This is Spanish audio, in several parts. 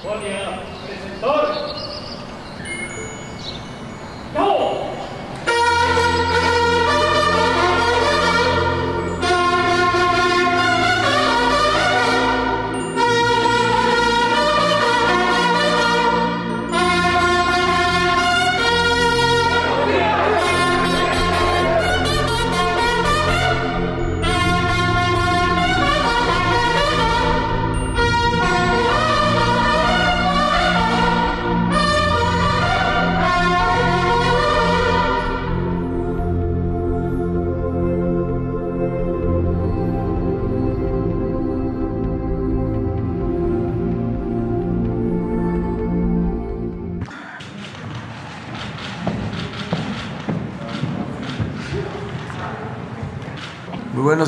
Bom dia, presentor.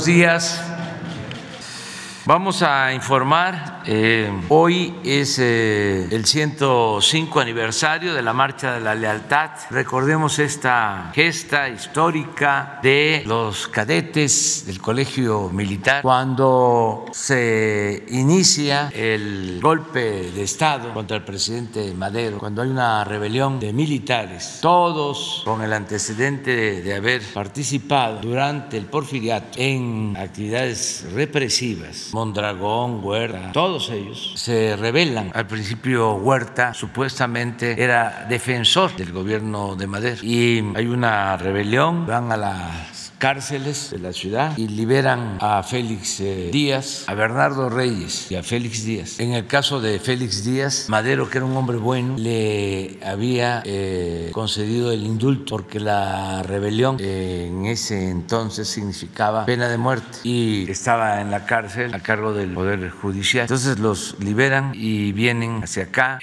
Días. Vamos a informar, eh, hoy es eh, el 105 aniversario de la Marcha de la Lealtad. Recordemos esta gesta histórica de los cadetes del Colegio Militar cuando se inicia el golpe de Estado contra el presidente Madero, cuando hay una rebelión de militares, todos con el antecedente de haber participado durante el porfiriato en actividades represivas Mondragón, Huerta, todos ellos se rebelan. Al principio Huerta supuestamente era defensor del gobierno de Madero y hay una rebelión, van a las cárceles de la ciudad y liberan a Félix eh, Díaz, a Bernardo Reyes y a Félix Díaz. En el caso de Félix Díaz, Madero, que era un hombre bueno, le había eh, concedido el indulto porque la rebelión eh, en ese entonces significaba pena de muerte y estaba en la cárcel a cargo del Poder Judicial. Entonces los liberan y vienen hacia acá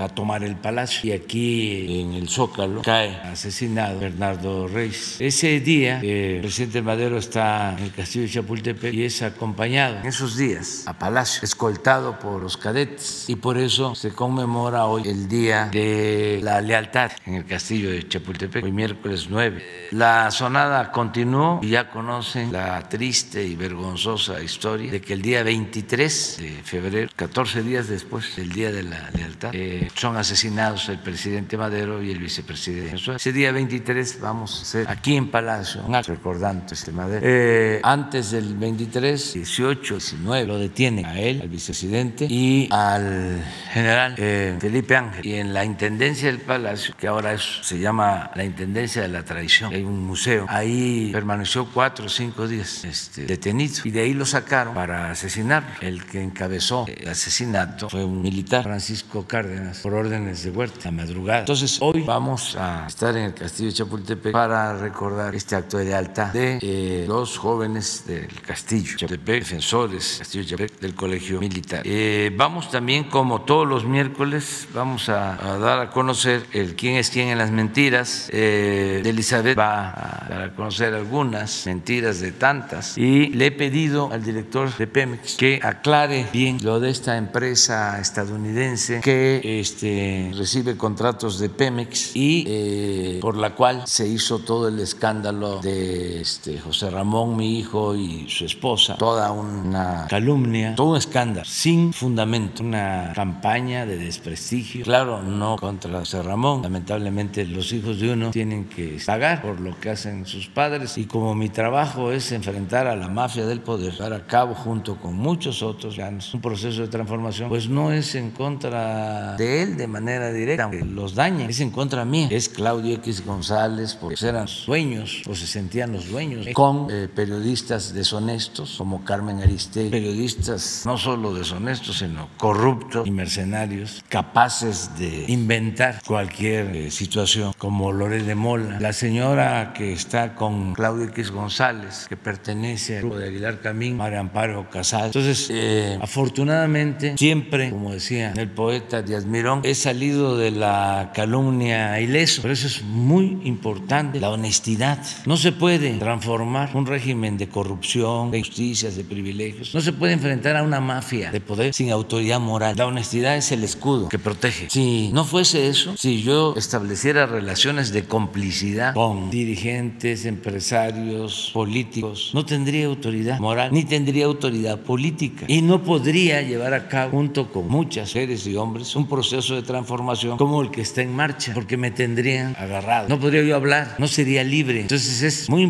a tomar el palacio y aquí en el Zócalo cae asesinado Bernardo Reyes. Ese día el presidente Madero está en el castillo de Chapultepec y es acompañado en esos días a Palacio, escoltado por los cadetes y por eso se conmemora hoy el Día de la Lealtad en el castillo de Chapultepec, hoy miércoles 9. La sonada continuó y ya conocen la triste y vergonzosa historia de que el día 23 de febrero, 14 días después del Día de la Lealtad, eh, son asesinados el presidente Madero y el vicepresidente. Ese día 23 vamos a hacer aquí en Palacio un acto recordando este Madero. Eh, antes del 23, 18, 19 lo detienen a él, al vicepresidente y al general eh, Felipe Ángel. Y en la intendencia del Palacio, que ahora es, se llama la intendencia de la tradición, hay un museo, ahí permaneció cuatro o cinco días este, detenido y de ahí lo sacaron para asesinarlo. El que encabezó el asesinato fue un militar, Francisco Cárdenas, por órdenes de Huerta, a madrugada. Entonces hoy vamos a estar en el castillo de Chapultepec para recordar este acto de de eh, los jóvenes del castillo Chapultepec, defensores castillo Chapultepec, del colegio militar. Eh, vamos también, como todos los miércoles, vamos a, a, dar a conocer el quién es quién en las mentiras. Eh, Elizabeth va a dar a conocer algunas mentiras de tantas y le he pedido al director de Pemex que aclare bien lo de esta empresa estadounidense que este, recibe contratos de Pemex y eh, por la cual se hizo todo el escándalo de este, José Ramón, mi hijo, y su esposa, toda una calumnia, todo un escándalo, sin fundamento, una campaña de desprestigio. Claro, no contra José Ramón, lamentablemente los hijos de uno tienen que pagar por lo que hacen sus padres. Y como mi trabajo es enfrentar a la mafia del poder, dar a cabo junto con muchos otros un proceso de transformación, pues no es en contra de él de manera directa, aunque los dañen, es en contra mía, es Claudio X González, porque eran dueños o se sentían los dueños, con eh, periodistas deshonestos como Carmen Aristegui, periodistas no solo deshonestos, sino corruptos y mercenarios, capaces de inventar cualquier eh, situación, como Lorel de Mola, la señora que está con Claudio X González, que pertenece al grupo de Aguilar Camín, María Amparo Casal. Entonces, eh, afortunadamente, siempre, como decía el poeta Díaz Mirón, he salido de la calumnia ileso. Por eso es muy importante la honestidad. No se puede puede transformar un régimen de corrupción, de injusticias, de privilegios. No se puede enfrentar a una mafia de poder sin autoridad moral. La honestidad es el escudo que protege. Si no fuese eso, si yo estableciera relaciones de complicidad con dirigentes, empresarios, políticos, no tendría autoridad moral ni tendría autoridad política y no podría llevar a cabo junto con muchas mujeres y hombres un proceso de transformación como el que está en marcha, porque me tendrían agarrado. No podría yo hablar, no sería libre. Entonces es muy importante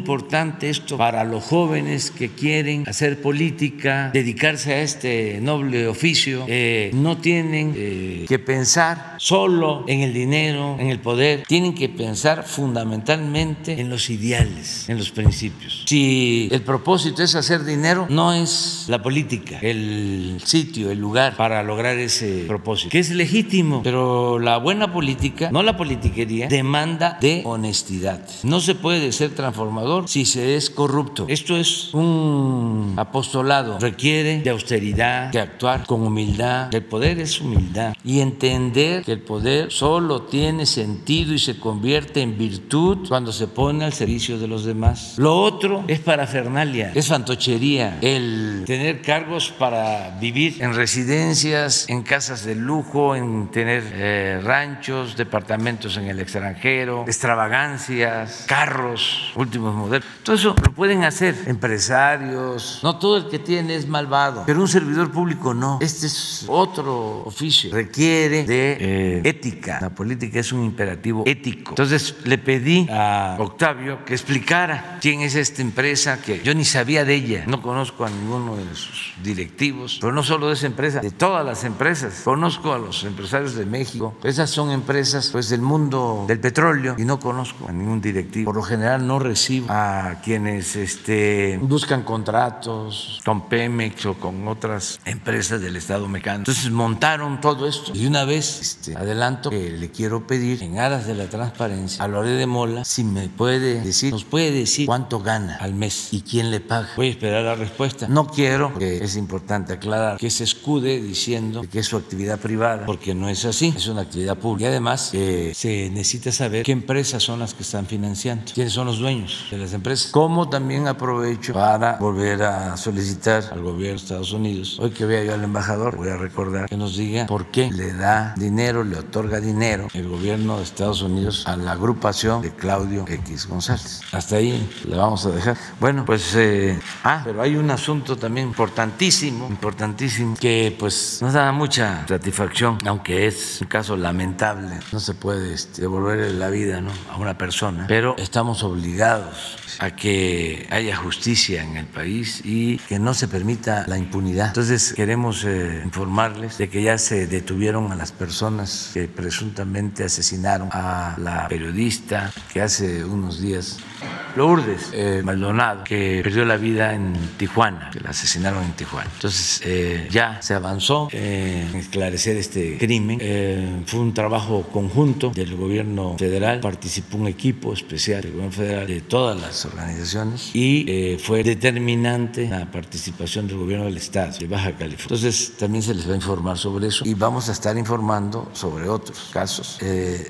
esto para los jóvenes que quieren hacer política, dedicarse a este noble oficio. Eh, no tienen eh, que pensar solo en el dinero, en el poder, tienen que pensar fundamentalmente en los ideales, en los principios. Si el propósito es hacer dinero, no es la política, el sitio, el lugar para lograr ese propósito, que es legítimo, pero la buena política, no la politiquería, demanda de honestidad. No se puede ser transformador si se es corrupto. Esto es un apostolado, requiere de austeridad, de actuar con humildad. El poder es humildad y entender que el poder solo tiene sentido y se convierte en virtud cuando se pone al servicio de los demás. Lo otro es parafernalia, es fantochería, el tener cargos para vivir en residencias, en casas de lujo, en tener eh, ranchos, departamentos en el extranjero, extravagancias, carros, últimos modelos. Todo eso lo pueden hacer empresarios. No todo el que tiene es malvado, pero un servidor público no. Este es otro oficio. Requiere de eh, ética. La política es un imperativo ético. Entonces le pedí a Octavio que explicara quién es esta empresa que yo ni sabía de ella. No conozco a ninguno de sus directivos, pero no solo de esa empresa, de todas las empresas. Conozco a los empresarios de México. Esas son empresas pues del mundo del petróleo y no conozco a ningún directivo. Por lo general no recibo a quienes este, buscan contratos con Pemex o con otras empresas del Estado mexicano. Entonces montaron todo esto y una vez este, adelanto que le quiero pedir en aras de la transparencia a Lore de Mola si me puede decir, nos puede decir cuánto gana al mes y quién le paga. Voy a esperar la respuesta. No quiero, que es importante aclarar, que se escude diciendo que es su actividad privada, porque no es así, es una actividad pública. Y además eh, se necesita saber qué empresas son las que están financiando, quiénes son los dueños de las empresas. Como también aprovecho para volver a solicitar al gobierno de Estados Unidos, hoy que vea yo al embajador, voy a recordar que nos diga por qué le da dinero, le otorga dinero el gobierno de Estados Unidos a la agrupación de Claudio X González. Hasta ahí le vamos a dejar. Bueno, pues, eh, ah, pero hay un asunto también importantísimo, importantísimo, que pues nos da mucha satisfacción, aunque es un caso lamentable, no se puede este, devolver la vida ¿no? a una persona, pero estamos obligados a que haya justicia en el país y que no se permita la impunidad. Entonces queremos eh, informarles de que ya se detuvieron a las personas que presuntamente asesinaron a la periodista que hace unos días Lourdes eh, Maldonado, que perdió la vida en Tijuana, que la asesinaron en Tijuana. Entonces eh, ya se avanzó en esclarecer este crimen. Eh, fue un trabajo conjunto del gobierno federal, participó un equipo especial del gobierno federal de todas las organizaciones y fue determinante la participación del gobierno del estado de Baja California. Entonces también se les va a informar sobre eso y vamos a estar informando sobre otros casos.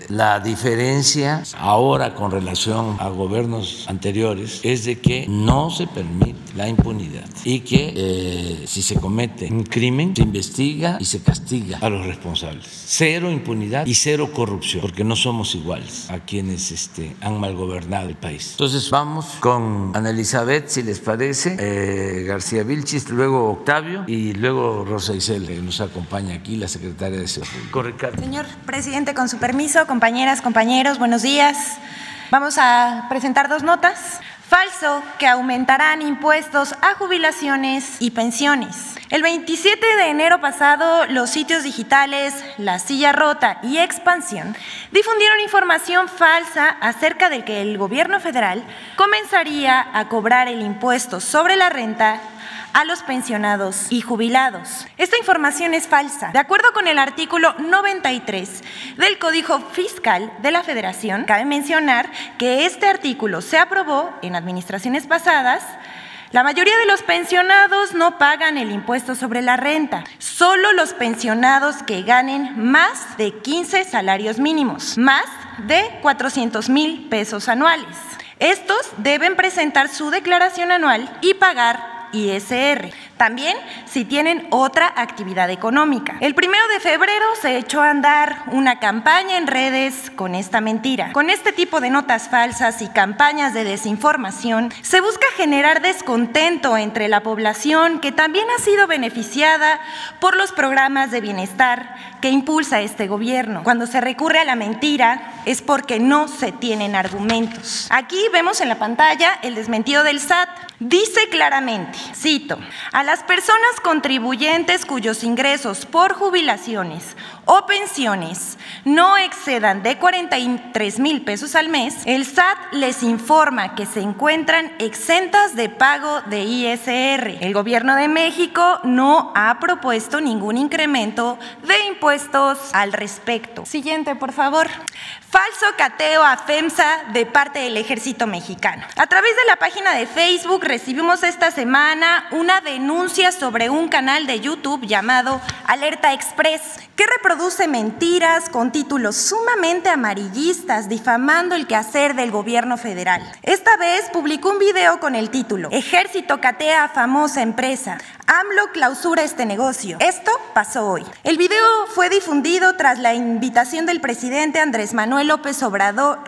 la diferencia ahora con relación a gobiernos anteriores es de que no se permite la impunidad y que eh, si se comete un crimen se investiga y se castiga a los responsables. Cero impunidad y cero corrupción, porque no somos iguales a quienes este, han malgobernado el país. Entonces vamos con Ana Elizabeth, si les parece, eh, García Vilchis, luego Octavio y luego Rosa Isel, que nos acompaña aquí, la secretaria de Seguridad. Señor presidente, con su permiso, compañeras, compañeros, buenos días. Vamos a presentar dos notas. Falso que aumentarán impuestos a jubilaciones y pensiones. El 27 de enero pasado, los sitios digitales La Silla Rota y Expansión difundieron información falsa acerca de que el gobierno federal comenzaría a cobrar el impuesto sobre la renta a los pensionados y jubilados. Esta información es falsa. De acuerdo con el artículo 93 del Código Fiscal de la Federación, cabe mencionar que este artículo se aprobó en administraciones pasadas la mayoría de los pensionados no pagan el impuesto sobre la renta. Solo los pensionados que ganen más de 15 salarios mínimos, más de 400 mil pesos anuales. Estos deben presentar su declaración anual y pagar ISR. También si tienen otra actividad económica. El primero de febrero se echó a andar una campaña en redes con esta mentira. Con este tipo de notas falsas y campañas de desinformación, se busca generar descontento entre la población que también ha sido beneficiada por los programas de bienestar que impulsa este gobierno. Cuando se recurre a la mentira es porque no se tienen argumentos. Aquí vemos en la pantalla el desmentido del SAT. Dice claramente, cito, a las personas contribuyentes cuyos ingresos por jubilaciones o pensiones no excedan de 43 mil pesos al mes, el SAT les informa que se encuentran exentas de pago de ISR. El gobierno de México no ha propuesto ningún incremento de impuestos al respecto. Siguiente, por favor. Falso cateo a FEMSA de parte del ejército mexicano. A través de la página de Facebook recibimos esta semana una denuncia sobre un canal de YouTube llamado Alerta Express, que reproduce mentiras con títulos sumamente amarillistas difamando el quehacer del gobierno federal. Esta vez publicó un video con el título Ejército catea a famosa empresa. AMLO clausura este negocio. Esto pasó hoy. El video fue difundido tras la invitación del presidente Andrés Manuel López Obrador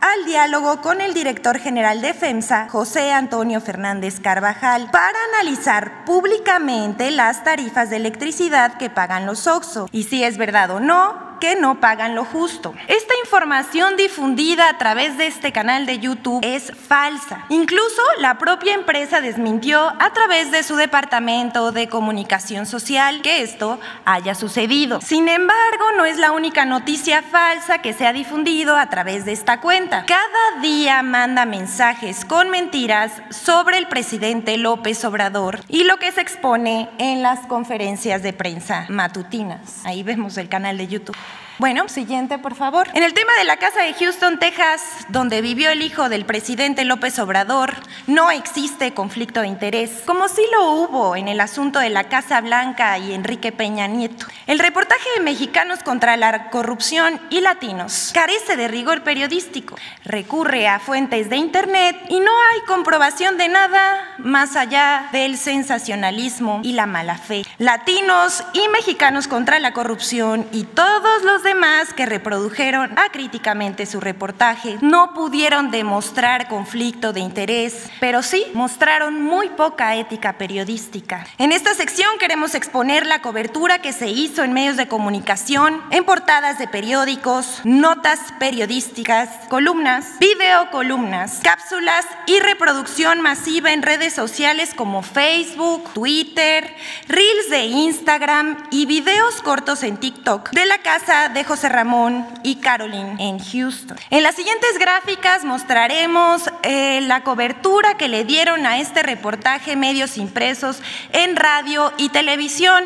al diálogo con el director general de FEMSA, José Antonio Fernández Carvajal, para analizar públicamente las tarifas de electricidad que pagan los OXO y si es verdad o no que no pagan lo justo. Esta información difundida a través de este canal de YouTube es falsa. Incluso la propia empresa desmintió a través de su departamento de comunicación social que esto haya sucedido. Sin embargo, no es la única noticia falsa que se ha difundido a través de esta cuenta. Cada día manda mensajes con mentiras sobre el presidente López Obrador y lo que se expone en las conferencias de prensa matutinas. Ahí vemos el canal de YouTube. Bueno, siguiente, por favor. En el tema de la casa de Houston, Texas, donde vivió el hijo del presidente López Obrador, no existe conflicto de interés, como sí lo hubo en el asunto de la Casa Blanca y Enrique Peña Nieto. El reportaje de Mexicanos contra la corrupción y latinos carece de rigor periodístico, recurre a fuentes de Internet y no hay comprobación de nada más allá del sensacionalismo y la mala fe. Latinos y mexicanos contra la corrupción y todos los demás que reprodujeron acríticamente su reportaje no pudieron demostrar conflicto de interés, pero sí mostraron muy poca ética periodística. En esta sección queremos exponer la cobertura que se hizo en medios de comunicación, en portadas de periódicos, notas periodísticas, columnas, videocolumnas, cápsulas y reproducción masiva en redes sociales como Facebook, Twitter, Reels de Instagram y videos cortos en TikTok de la casa de de José Ramón y Caroline en Houston. En las siguientes gráficas mostraremos eh, la cobertura que le dieron a este reportaje medios impresos en radio y televisión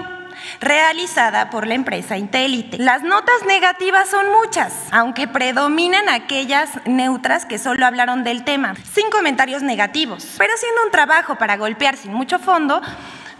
realizada por la empresa Intelite. Las notas negativas son muchas, aunque predominan aquellas neutras que solo hablaron del tema, sin comentarios negativos, pero haciendo un trabajo para golpear sin mucho fondo,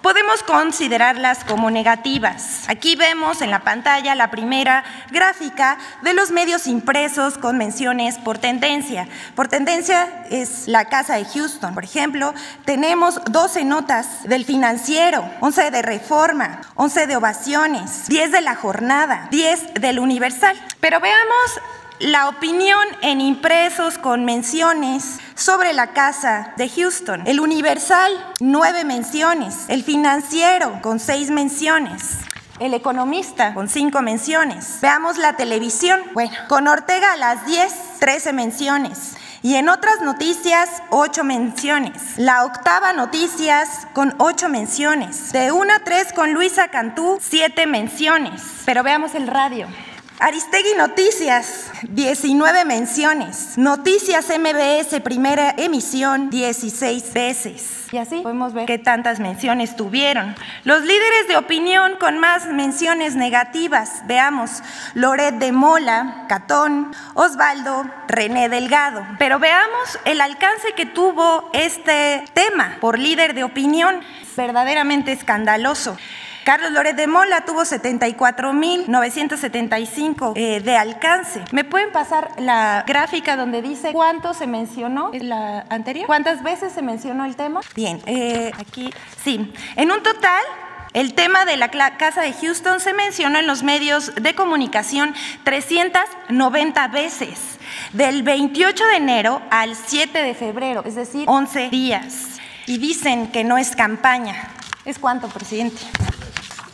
podemos considerarlas como negativas. Aquí vemos en la pantalla la primera gráfica de los medios impresos con menciones por tendencia. Por tendencia es la Casa de Houston, por ejemplo, tenemos 12 notas del financiero, 11 de reforma, 11 de ovaciones, 10 de la jornada, 10 del universal. Pero veamos la opinión en impresos con menciones sobre la casa de Houston. El Universal, nueve menciones. El Financiero, con seis menciones. El Economista, con cinco menciones. Veamos la televisión. Bueno, con Ortega a las 10, 13 menciones. Y en otras noticias, ocho menciones. La octava noticias con ocho menciones. De una a tres con Luisa Cantú, siete menciones. Pero veamos el radio. Aristegui Noticias, 19 menciones. Noticias MBS, primera emisión, 16 veces. Y así podemos ver qué tantas menciones tuvieron. Los líderes de opinión con más menciones negativas, veamos, Loret de Mola, Catón, Osvaldo, René Delgado. Pero veamos el alcance que tuvo este tema por líder de opinión, verdaderamente escandaloso. Carlos Loret de Mola tuvo 74.975 eh, de alcance. ¿Me pueden pasar la gráfica donde dice cuánto se mencionó? ¿Es la anterior? ¿Cuántas veces se mencionó el tema? Bien, eh, aquí sí. En un total el tema de la Casa de Houston se mencionó en los medios de comunicación 390 veces, del 28 de enero al 7 de febrero, es decir, 11 días. Y dicen que no es campaña. ¿Es cuánto, presidente?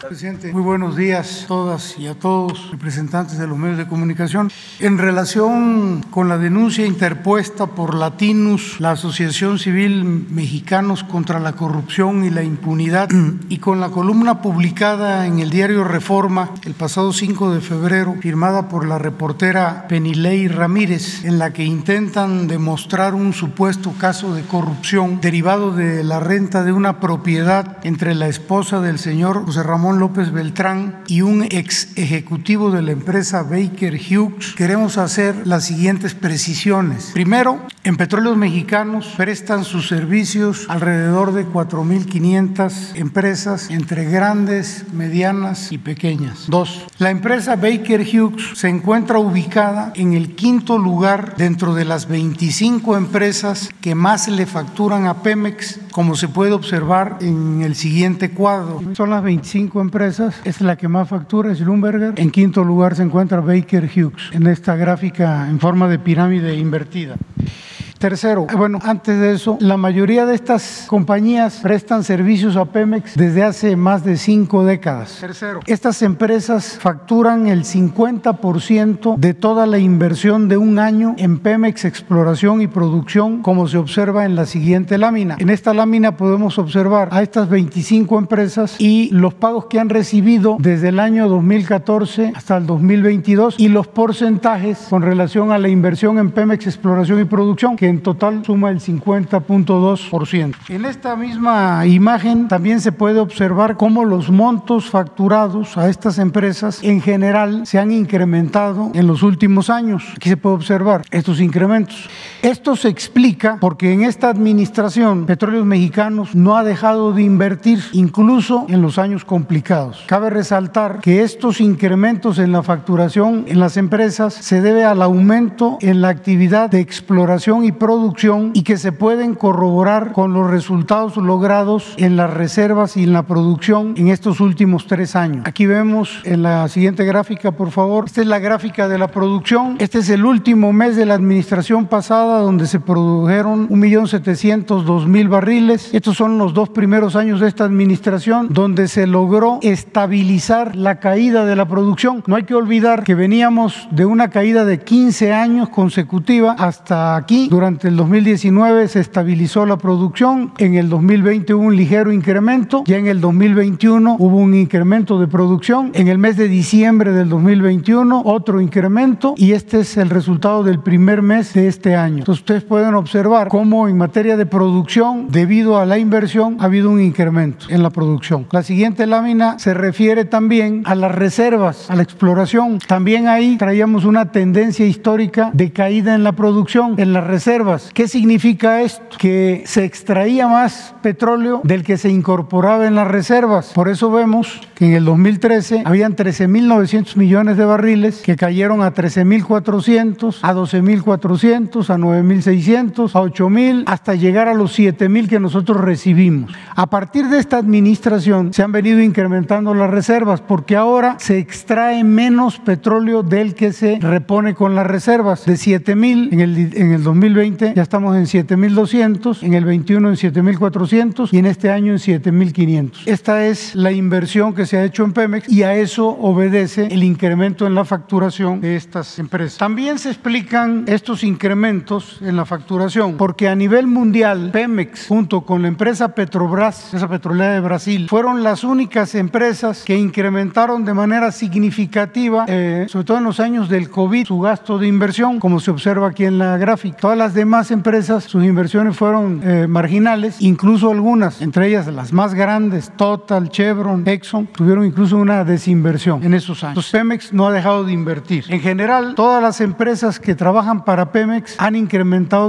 Presidente, muy buenos días a todas y a todos, representantes de los medios de comunicación. En relación con la denuncia interpuesta por Latinus, la Asociación Civil Mexicanos contra la Corrupción y la Impunidad, y con la columna publicada en el diario Reforma el pasado 5 de febrero, firmada por la reportera Penilei Ramírez, en la que intentan demostrar un supuesto caso de corrupción derivado de la renta de una propiedad entre la esposa del señor José Ramón López Beltrán y un ex ejecutivo de la empresa Baker Hughes, queremos hacer las siguientes precisiones. Primero, en Petróleos Mexicanos prestan sus servicios alrededor de 4.500 empresas entre grandes, medianas y pequeñas. Dos, la empresa Baker Hughes se encuentra ubicada en el quinto lugar dentro de las 25 empresas que más le facturan a Pemex, como se puede observar en el siguiente cuadro. Son las 25 empresas, es la que más factura, es Lumberger. En quinto lugar se encuentra Baker Hughes, en esta gráfica en forma de pirámide invertida. Tercero, bueno, antes de eso, la mayoría de estas compañías prestan servicios a Pemex desde hace más de cinco décadas. Tercero, estas empresas facturan el 50% de toda la inversión de un año en Pemex exploración y producción, como se observa en la siguiente lámina. En esta lámina podemos observar a estas 25 empresas y los pagos que han recibido desde el año 2014 hasta el 2022 y los porcentajes con relación a la inversión en Pemex exploración y producción, que en total suma el 50.2%. En esta misma imagen también se puede observar cómo los montos facturados a estas empresas en general se han incrementado en los últimos años. Aquí se puede observar estos incrementos. Esto se explica porque en esta administración Petróleos Mexicanos no ha dejado de invertir incluso en los años complicados. Cabe resaltar que estos incrementos en la facturación en las empresas se debe al aumento en la actividad de exploración y producción y que se pueden corroborar con los resultados logrados en las reservas y en la producción en estos últimos tres años. Aquí vemos en la siguiente gráfica, por favor, esta es la gráfica de la producción. Este es el último mes de la administración pasada donde se produjeron 1.702.000 barriles. Estos son los dos primeros años de esta administración donde se logró estabilizar la caída de la producción. No hay que olvidar que veníamos de una caída de 15 años consecutiva hasta aquí durante el 2019 se estabilizó la producción, en el 2020 hubo un ligero incremento, ya en el 2021 hubo un incremento de producción, en el mes de diciembre del 2021 otro incremento y este es el resultado del primer mes de este año. Entonces ustedes pueden observar cómo en materia de producción, debido a la inversión, ha habido un incremento en la producción. La siguiente lámina se refiere también a las reservas, a la exploración. También ahí traíamos una tendencia histórica de caída en la producción, en las reservas ¿Qué significa esto? Que se extraía más petróleo del que se incorporaba en las reservas. Por eso vemos que en el 2013 habían 13.900 millones de barriles que cayeron a 13.400, a 12.400, a 9.600, a 8.000, hasta llegar a los 7.000 que nosotros recibimos. A partir de esta administración se han venido incrementando las reservas porque ahora se extrae menos petróleo del que se repone con las reservas. De 7.000 en el, en el 2020 ya estamos en 7.200, en el 21 en 7.400 y en este año en 7.500. Esta es la inversión que se ha hecho en Pemex y a eso obedece el incremento en la facturación de estas empresas. También se explican estos incrementos en la facturación porque a nivel mundial Pemex junto con la empresa Petrobras, petrolera de Brasil, fueron las únicas empresas que incrementaron de manera significativa, eh, sobre todo en los años del COVID, su gasto de inversión, como se observa aquí en la gráfica. Todas las demás empresas sus inversiones fueron eh, marginales, incluso algunas, entre ellas las más grandes, Total, Chevron, Exxon, tuvieron incluso una desinversión en esos años. Entonces, Pemex no ha dejado de invertir. En general, todas las empresas que trabajan para Pemex han incrementado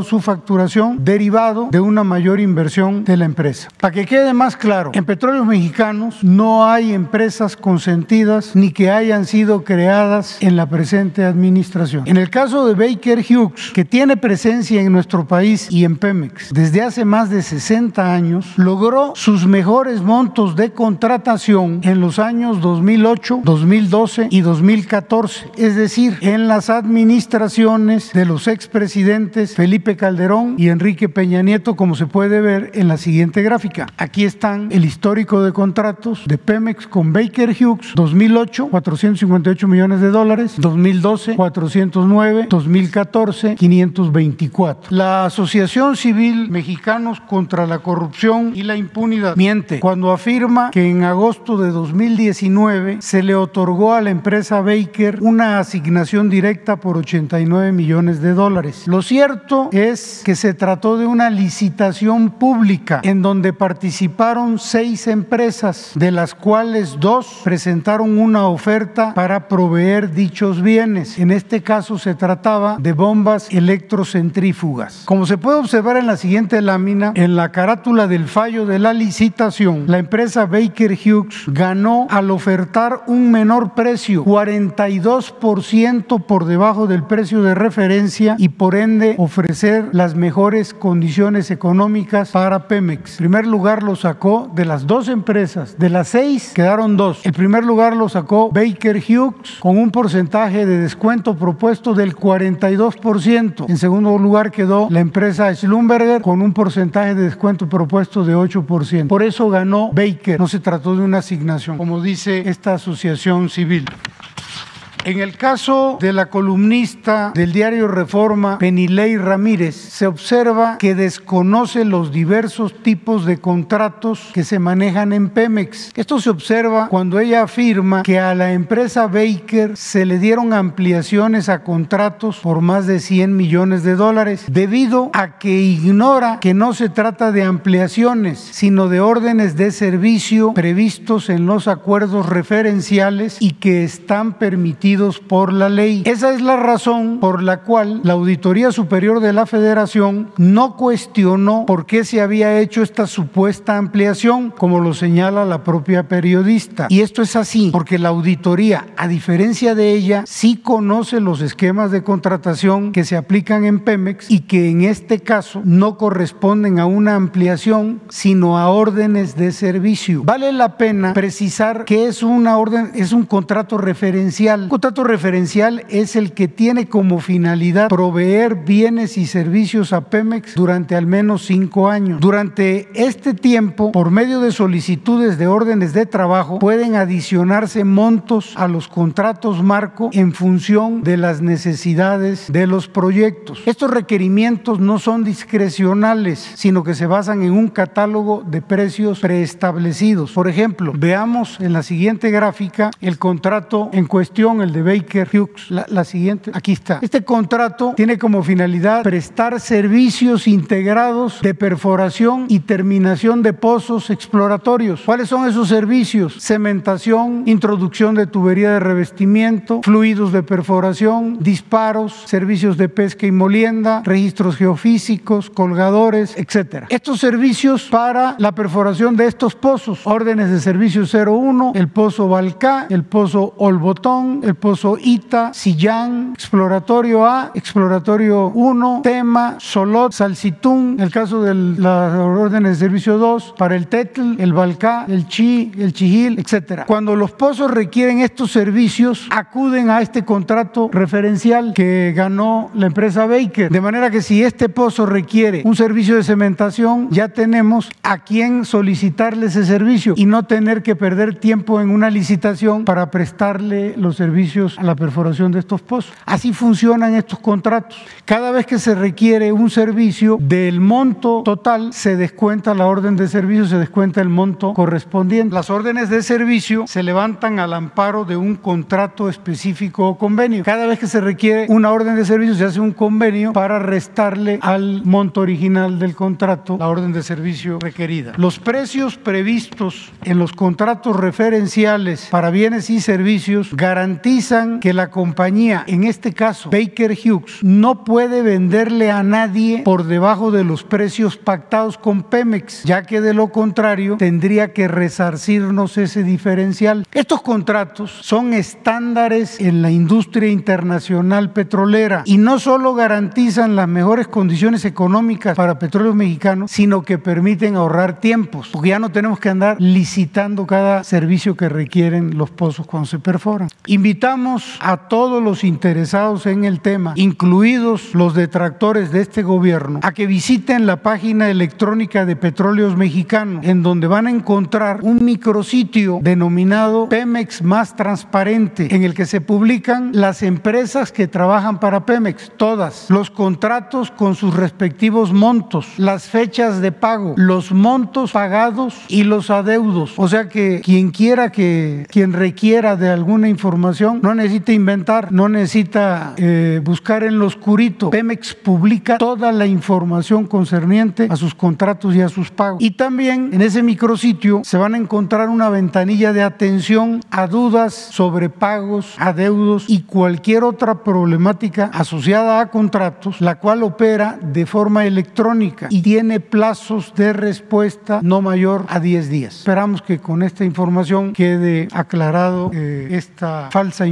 su facturación derivado de una mayor inversión de la empresa. Para que quede más claro, en Petróleos Mexicanos no hay empresas consentidas ni que hayan sido creadas en la presente administración. En el caso de Baker Hughes, que tiene presencia en nuestro país y en Pemex desde hace más de 60 años, logró sus mejores montos de contratación en los años 2008, 2012 y 2014, es decir, en las administraciones de los expresidentes Felipe Calderón y Enrique Peña Nieto, como se puede ver en la siguiente gráfica. Aquí están el histórico de contratos de Pemex con Baker Hughes, 2008, 458 millones de dólares, 2012, 409, 2014, 524. La Asociación Civil Mexicanos contra la Corrupción y la Impunidad miente cuando afirma que en agosto de 2019 se le otorgó a la empresa Baker una asignación directa por 89 millones de dólares. Lo es que se trató de una licitación pública en donde participaron seis empresas, de las cuales dos presentaron una oferta para proveer dichos bienes. En este caso se trataba de bombas electrocentrífugas. Como se puede observar en la siguiente lámina, en la carátula del fallo de la licitación, la empresa Baker Hughes ganó al ofertar un menor precio, 42% por debajo del precio de referencia y por ende ofrecer las mejores condiciones económicas para Pemex. En primer lugar lo sacó de las dos empresas, de las seis quedaron dos. El primer lugar lo sacó Baker Hughes con un porcentaje de descuento propuesto del 42%. En segundo lugar quedó la empresa Schlumberger con un porcentaje de descuento propuesto de 8%. Por eso ganó Baker. No se trató de una asignación, como dice esta asociación civil. En el caso de la columnista del diario Reforma, Penilei Ramírez, se observa que desconoce los diversos tipos de contratos que se manejan en Pemex. Esto se observa cuando ella afirma que a la empresa Baker se le dieron ampliaciones a contratos por más de 100 millones de dólares, debido a que ignora que no se trata de ampliaciones, sino de órdenes de servicio previstos en los acuerdos referenciales y que están permitidos por la ley. Esa es la razón por la cual la Auditoría Superior de la Federación no cuestionó por qué se había hecho esta supuesta ampliación, como lo señala la propia periodista. Y esto es así, porque la auditoría, a diferencia de ella, sí conoce los esquemas de contratación que se aplican en Pemex y que en este caso no corresponden a una ampliación, sino a órdenes de servicio. Vale la pena precisar que es una orden, es un contrato referencial contrato referencial es el que tiene como finalidad proveer bienes y servicios a Pemex durante al menos cinco años. Durante este tiempo, por medio de solicitudes de órdenes de trabajo, pueden adicionarse montos a los contratos marco en función de las necesidades de los proyectos. Estos requerimientos no son discrecionales, sino que se basan en un catálogo de precios preestablecidos. Por ejemplo, veamos en la siguiente gráfica el contrato en cuestión, de Baker Hughes. La, siguiente, aquí está. Este contrato tiene como finalidad prestar servicios integrados de perforación y terminación de pozos exploratorios. ¿Cuáles son esos servicios? Cementación, introducción de tubería de revestimiento, fluidos de perforación, disparos, servicios de pesca y molienda, registros geofísicos, colgadores, etcétera. Estos servicios para la perforación de estos pozos, órdenes de servicio 01, el pozo Balcá, el pozo Olbotón, el pozo Ita, Sillán, exploratorio A, exploratorio 1, Tema, Solot, Salcitún, el caso de las órdenes de servicio 2, para el Tetl, el Balcá, el Chi, el Chijil, etcétera. Cuando los pozos requieren estos servicios, acuden a este contrato referencial que ganó la empresa Baker. De manera que si este pozo requiere un servicio de cementación, ya tenemos a quién solicitarle ese servicio y no tener que perder tiempo en una licitación para prestarle los servicios a la perforación de estos pozos. Así funcionan estos contratos. Cada vez que se requiere un servicio, del monto total se descuenta la orden de servicio, se descuenta el monto correspondiente. Las órdenes de servicio se levantan al amparo de un contrato específico o convenio. Cada vez que se requiere una orden de servicio, se hace un convenio para restarle al monto original del contrato la orden de servicio requerida. Los precios previstos en los contratos referenciales para bienes y servicios garantizan que la compañía, en este caso Baker Hughes, no puede venderle a nadie por debajo de los precios pactados con Pemex, ya que de lo contrario tendría que resarcirnos ese diferencial. Estos contratos son estándares en la industria internacional petrolera y no solo garantizan las mejores condiciones económicas para petróleos mexicanos, sino que permiten ahorrar tiempos, porque ya no tenemos que andar licitando cada servicio que requieren los pozos cuando se perforan. Invitamos a todos los interesados en el tema, incluidos los detractores de este gobierno, a que visiten la página electrónica de Petróleos Mexicanos, en donde van a encontrar un micrositio denominado Pemex Más Transparente, en el que se publican las empresas que trabajan para Pemex, todas, los contratos con sus respectivos montos, las fechas de pago, los montos pagados y los adeudos. O sea que quien quiera que, quien requiera de alguna información, no necesita inventar, no necesita eh, buscar en lo oscurito. Pemex publica toda la información concerniente a sus contratos y a sus pagos. Y también en ese micrositio se van a encontrar una ventanilla de atención a dudas sobre pagos, adeudos y cualquier otra problemática asociada a contratos, la cual opera de forma electrónica y tiene plazos de respuesta no mayor a 10 días. Esperamos que con esta información quede aclarado eh, esta falsa información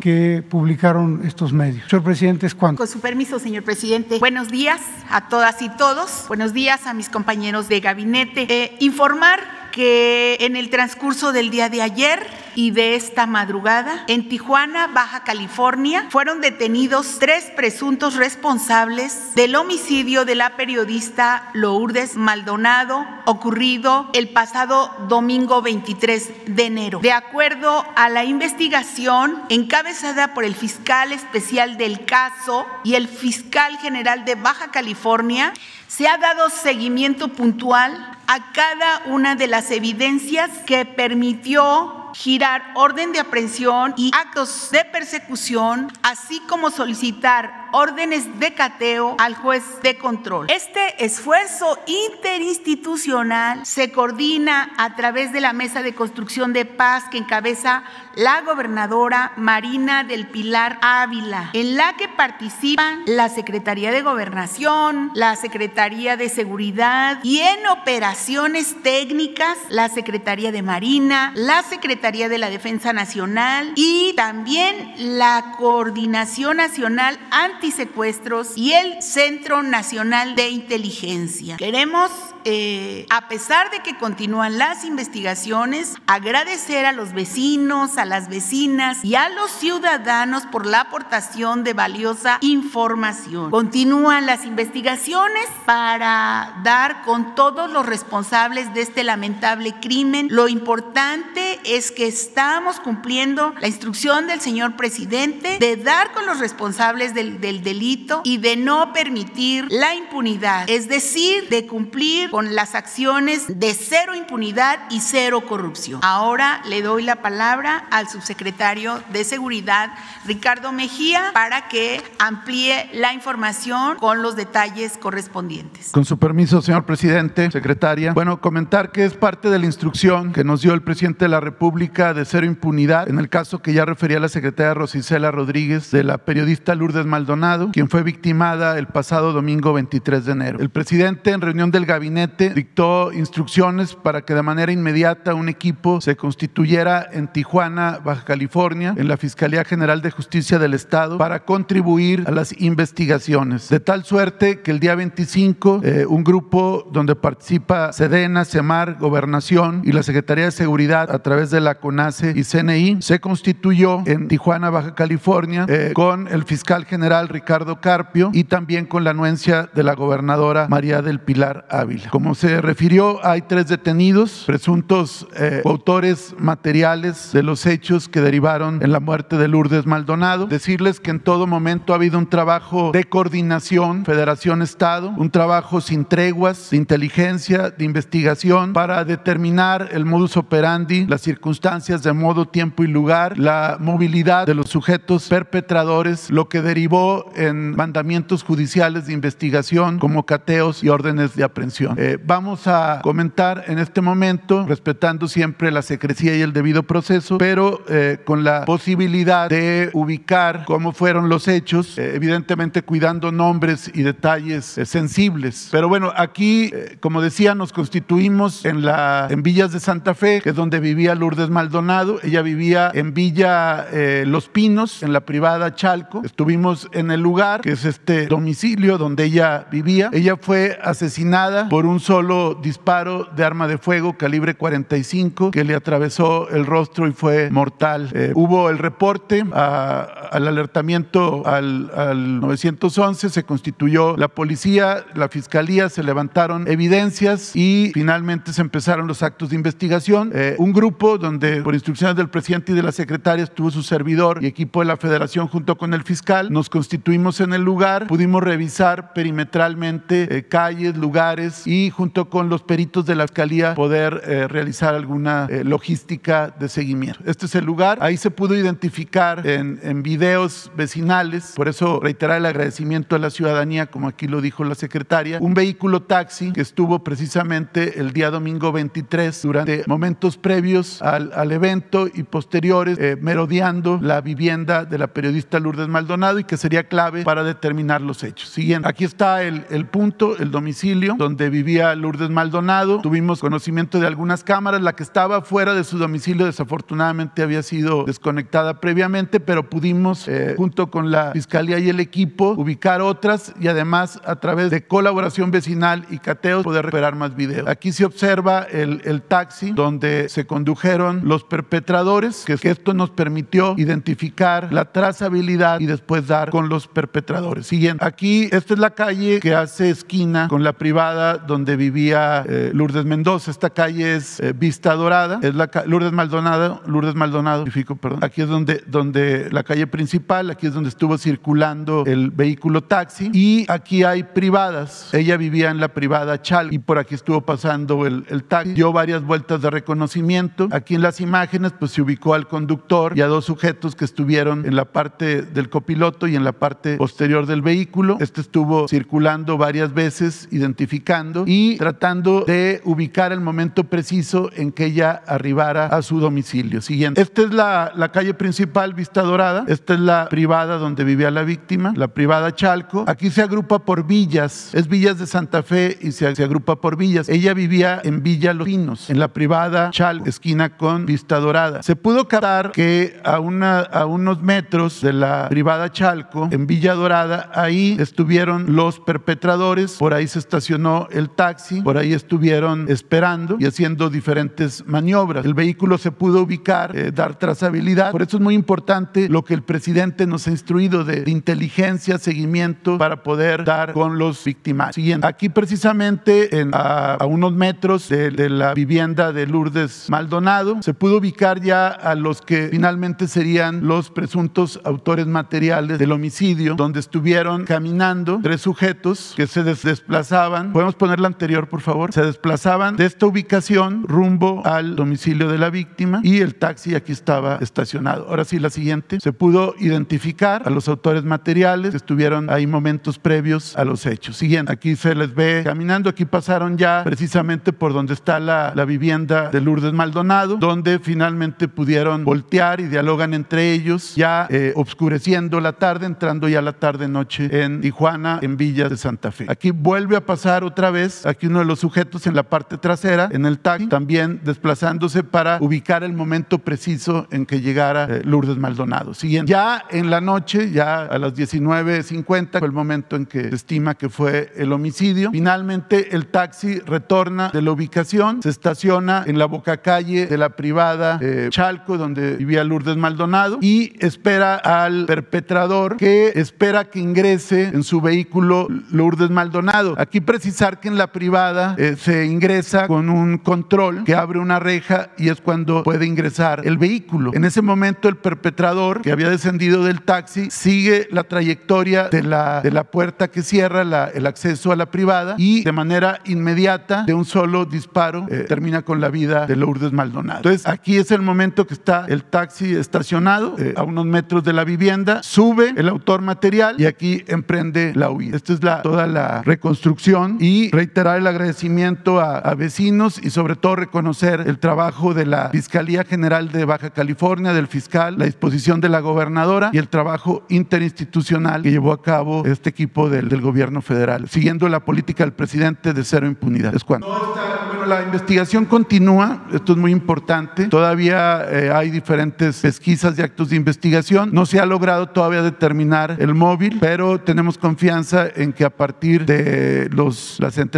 que publicaron estos medios. Señor presidente, es. Con su permiso, señor presidente. Buenos días a todas y todos. Buenos días a mis compañeros de gabinete. Eh, informar que en el transcurso del día de ayer y de esta madrugada, en Tijuana, Baja California, fueron detenidos tres presuntos responsables del homicidio de la periodista Lourdes Maldonado, ocurrido el pasado domingo 23 de enero. De acuerdo a la investigación encabezada por el fiscal especial del caso y el fiscal general de Baja California, se ha dado seguimiento puntual a cada una de las evidencias que permitió girar orden de aprehensión y actos de persecución, así como solicitar órdenes de cateo al juez de control. Este esfuerzo interinstitucional se coordina a través de la Mesa de Construcción de Paz que encabeza la gobernadora Marina del Pilar Ávila, en la que participan la Secretaría de Gobernación, la Secretaría de Seguridad y en operaciones técnicas la Secretaría de Marina, la Secretaría de la Defensa Nacional y también la Coordinación Nacional Antisecuestros y el Centro Nacional de Inteligencia. Queremos eh, a pesar de que continúan las investigaciones, agradecer a los vecinos, a las vecinas y a los ciudadanos por la aportación de valiosa información. Continúan las investigaciones para dar con todos los responsables de este lamentable crimen. Lo importante es que estamos cumpliendo la instrucción del señor presidente de dar con los responsables del, del delito y de no permitir la impunidad, es decir, de cumplir con las acciones de cero impunidad y cero corrupción. Ahora le doy la palabra al subsecretario de Seguridad, Ricardo Mejía, para que amplíe la información con los detalles correspondientes. Con su permiso, señor presidente, secretaria. Bueno, comentar que es parte de la instrucción que nos dio el presidente de la República de cero impunidad en el caso que ya refería la secretaria Rosicela Rodríguez de la periodista Lourdes Maldonado, quien fue victimada el pasado domingo 23 de enero. El presidente en reunión del gabinete dictó instrucciones para que de manera inmediata un equipo se constituyera en Tijuana, Baja California, en la Fiscalía General de Justicia del Estado, para contribuir a las investigaciones. De tal suerte que el día 25, eh, un grupo donde participa Sedena, Semar, Gobernación y la Secretaría de Seguridad a través de la CONACE y CNI, se constituyó en Tijuana, Baja California, eh, con el fiscal general Ricardo Carpio y también con la anuencia de la gobernadora María del Pilar Ávila. Como se refirió, hay tres detenidos, presuntos eh, autores materiales de los hechos que derivaron en la muerte de Lourdes Maldonado. Decirles que en todo momento ha habido un trabajo de coordinación, Federación-Estado, un trabajo sin treguas, de inteligencia, de investigación, para determinar el modus operandi, las circunstancias de modo, tiempo y lugar, la movilidad de los sujetos perpetradores, lo que derivó en mandamientos judiciales de investigación como cateos y órdenes de aprehensión. Eh, vamos a comentar en este momento, respetando siempre la secrecía y el debido proceso, pero eh, con la posibilidad de ubicar cómo fueron los hechos, eh, evidentemente cuidando nombres y detalles sensibles. Pero bueno, aquí, como decía, nos constituimos en, en Villas de Santa Fe, que es donde vivía Lourdes Maldonado. Ella vivía en Villa Los Pinos, en la privada Chalco. Estuvimos en el lugar, que es este domicilio donde ella vivía. Ella fue asesinada por un solo disparo de arma de fuego calibre 45 que le atravesó el rostro y fue mortal. Eh, hubo el reporte al alertamiento al, 911, se constituyó la policía, la fiscalía, se levantaron evidencias y finalmente se empezaron los actos de investigación. Eh, un grupo donde por instrucciones del presidente y de la secretaria estuvo su servidor y equipo de la federación junto con el fiscal, nos constituimos en el lugar, pudimos revisar perimetralmente eh, calles, lugares y junto con los peritos de la fiscalía poder eh, realizar alguna eh, logística de seguimiento. Este es el lugar, ahí se pudo identificar en, en videos vecinales, por eso reiterar el agradecimiento a la ciudadanía, como aquí lo dijo la secretaria, un vehículo taxi que estuvo precisamente el día domingo 23 durante momentos previos al, al evento y posteriores merodeando la vivienda de la periodista Lourdes Maldonado y que sería clave para determinar los hechos. Siguiente, aquí está el, el punto, el domicilio donde vivía Lourdes Maldonado. Tuvimos conocimiento de algunas cámaras. La que estaba fuera de su domicilio desafortunadamente había sido desconectada previamente, pero pudimos, eh, junto con la fiscalía y el equipo, ubicar otras y además a través de colaboración vecinal y cateos poder recuperar más videos. Aquí se observa el, el taxi donde se condujeron los perpetradores, que, que esto nos permitió identificar la trazabilidad y después dar con los perpetradores. Siguiente, aquí esta es la calle que hace esquina con la privada donde vivía eh, Lourdes Mendoza. Esta calle es eh, Vista Dorada, es la Lourdes Maldonado, Lourdes Maldonado, perdón. Aquí es donde, donde la calle principal, aquí es donde estuvo circulando el vehículo taxi y aquí hay privadas. Ella vivía en la privada Chal y por aquí estuvo pasando el, el taxi. Dio varias vueltas de reconocimiento. Aquí en las imágenes pues se ubicó al conductor y a dos sujetos que estuvieron en la parte del copiloto y en la parte posterior del vehículo. Este estuvo circulando varias veces, identificando y tratando de ubicar el momento preciso en que ella arribara a su domicilio. Siguiente. Esta es la, la calle principal, Vista Dorada. Esta es la privada donde vivía la víctima, la privada Chalco. Aquí se agrupa por villas. Es Villas de Santa Fe y se, se agrupa por villas. Ella vivía en Villa Los Pinos, en la privada Chalco, esquina con Vista Dorada. Se pudo captar que a, una, a unos metros de la privada Chalco, en Villa Dorada, ahí estuvieron los perpetradores, por ahí se estacionó el taxi, por ahí estuvieron esperando y haciendo diferentes maniobras. El vehículo se pudo ubicar, eh, dar trazabilidad. Por eso es muy importante lo que el presidente nos ha instruido de, de inteligencia, seguimiento para poder dar con los víctimas. Siguiente. Aquí precisamente en, a, a, unos metros de, de la vivienda de Lourdes Maldonado se pudo ubicar ya a los que finalmente serían los presuntos autores materiales del homicidio, donde estuvieron caminando tres sujetos que se des desplazaban. ¿Podemos poner la anterior, por favor? Se desplazaban de esta ubicación rumbo al domicilio de la víctima y el taxi aquí estaba estacionado. Ahora sí, la siguiente. Se pudo identificar a los autores materiales que estuvieron ahí momentos previos a los hechos. Siguiente. Aquí se les ve caminando. Aquí pasaron ya precisamente por donde está la, la vivienda de Lourdes Maldonado, donde finalmente pudieron voltear y dialogan entre ellos, ya eh, obscureciendo la tarde, entrando ya la tarde-noche en Tijuana, en Villa de Santa Fe. Aquí vuelve a pasar otra vez, aquí uno de los sujetos en la parte trasera, en el taxi, también desplazándose para ubicar el momento preciso en que llegara eh, Lourdes Maldonado. Siguiente. Ya en la noche, ya a las 19.50, fue el momento en que se estima que fue el homicidio. Finalmente, el taxi retorna de la ubicación, se estaciona en la boca calle de la privada eh, Chalco, donde vivía Lourdes Maldonado, y espera al perpetrador que espera que ingrese en su vehículo Lourdes Maldonado. Aquí precisar que en la privada eh, se ingresa con un control que abre una reja y es cuando puede ingresar el vehículo. En ese momento el perpetrador que había descendido del taxi sigue la trayectoria de la, de la puerta que cierra el acceso a la privada y de manera inmediata, de un solo disparo, eh, termina con la vida de Lourdes Maldonado. Entonces aquí es el momento que está el taxi estacionado eh, a unos metros de la vivienda, sube el autor material y aquí emprende la huida. Esta es la, toda la reconstrucción y reiterar el agradecimiento a, a vecinos y sobre todo reconocer el trabajo de la Fiscalía General de Baja California, del fiscal, la disposición de la gobernadora y el trabajo interinstitucional que llevó a cabo este equipo del, del gobierno federal, siguiendo la política del presidente de cero impunidad. Es cuando. bueno, la investigación continúa, esto es muy importante, todavía eh, hay diferentes pesquisas y actos de investigación, no se ha logrado todavía determinar el móvil, pero tenemos confianza en que a partir de los, las entrevistas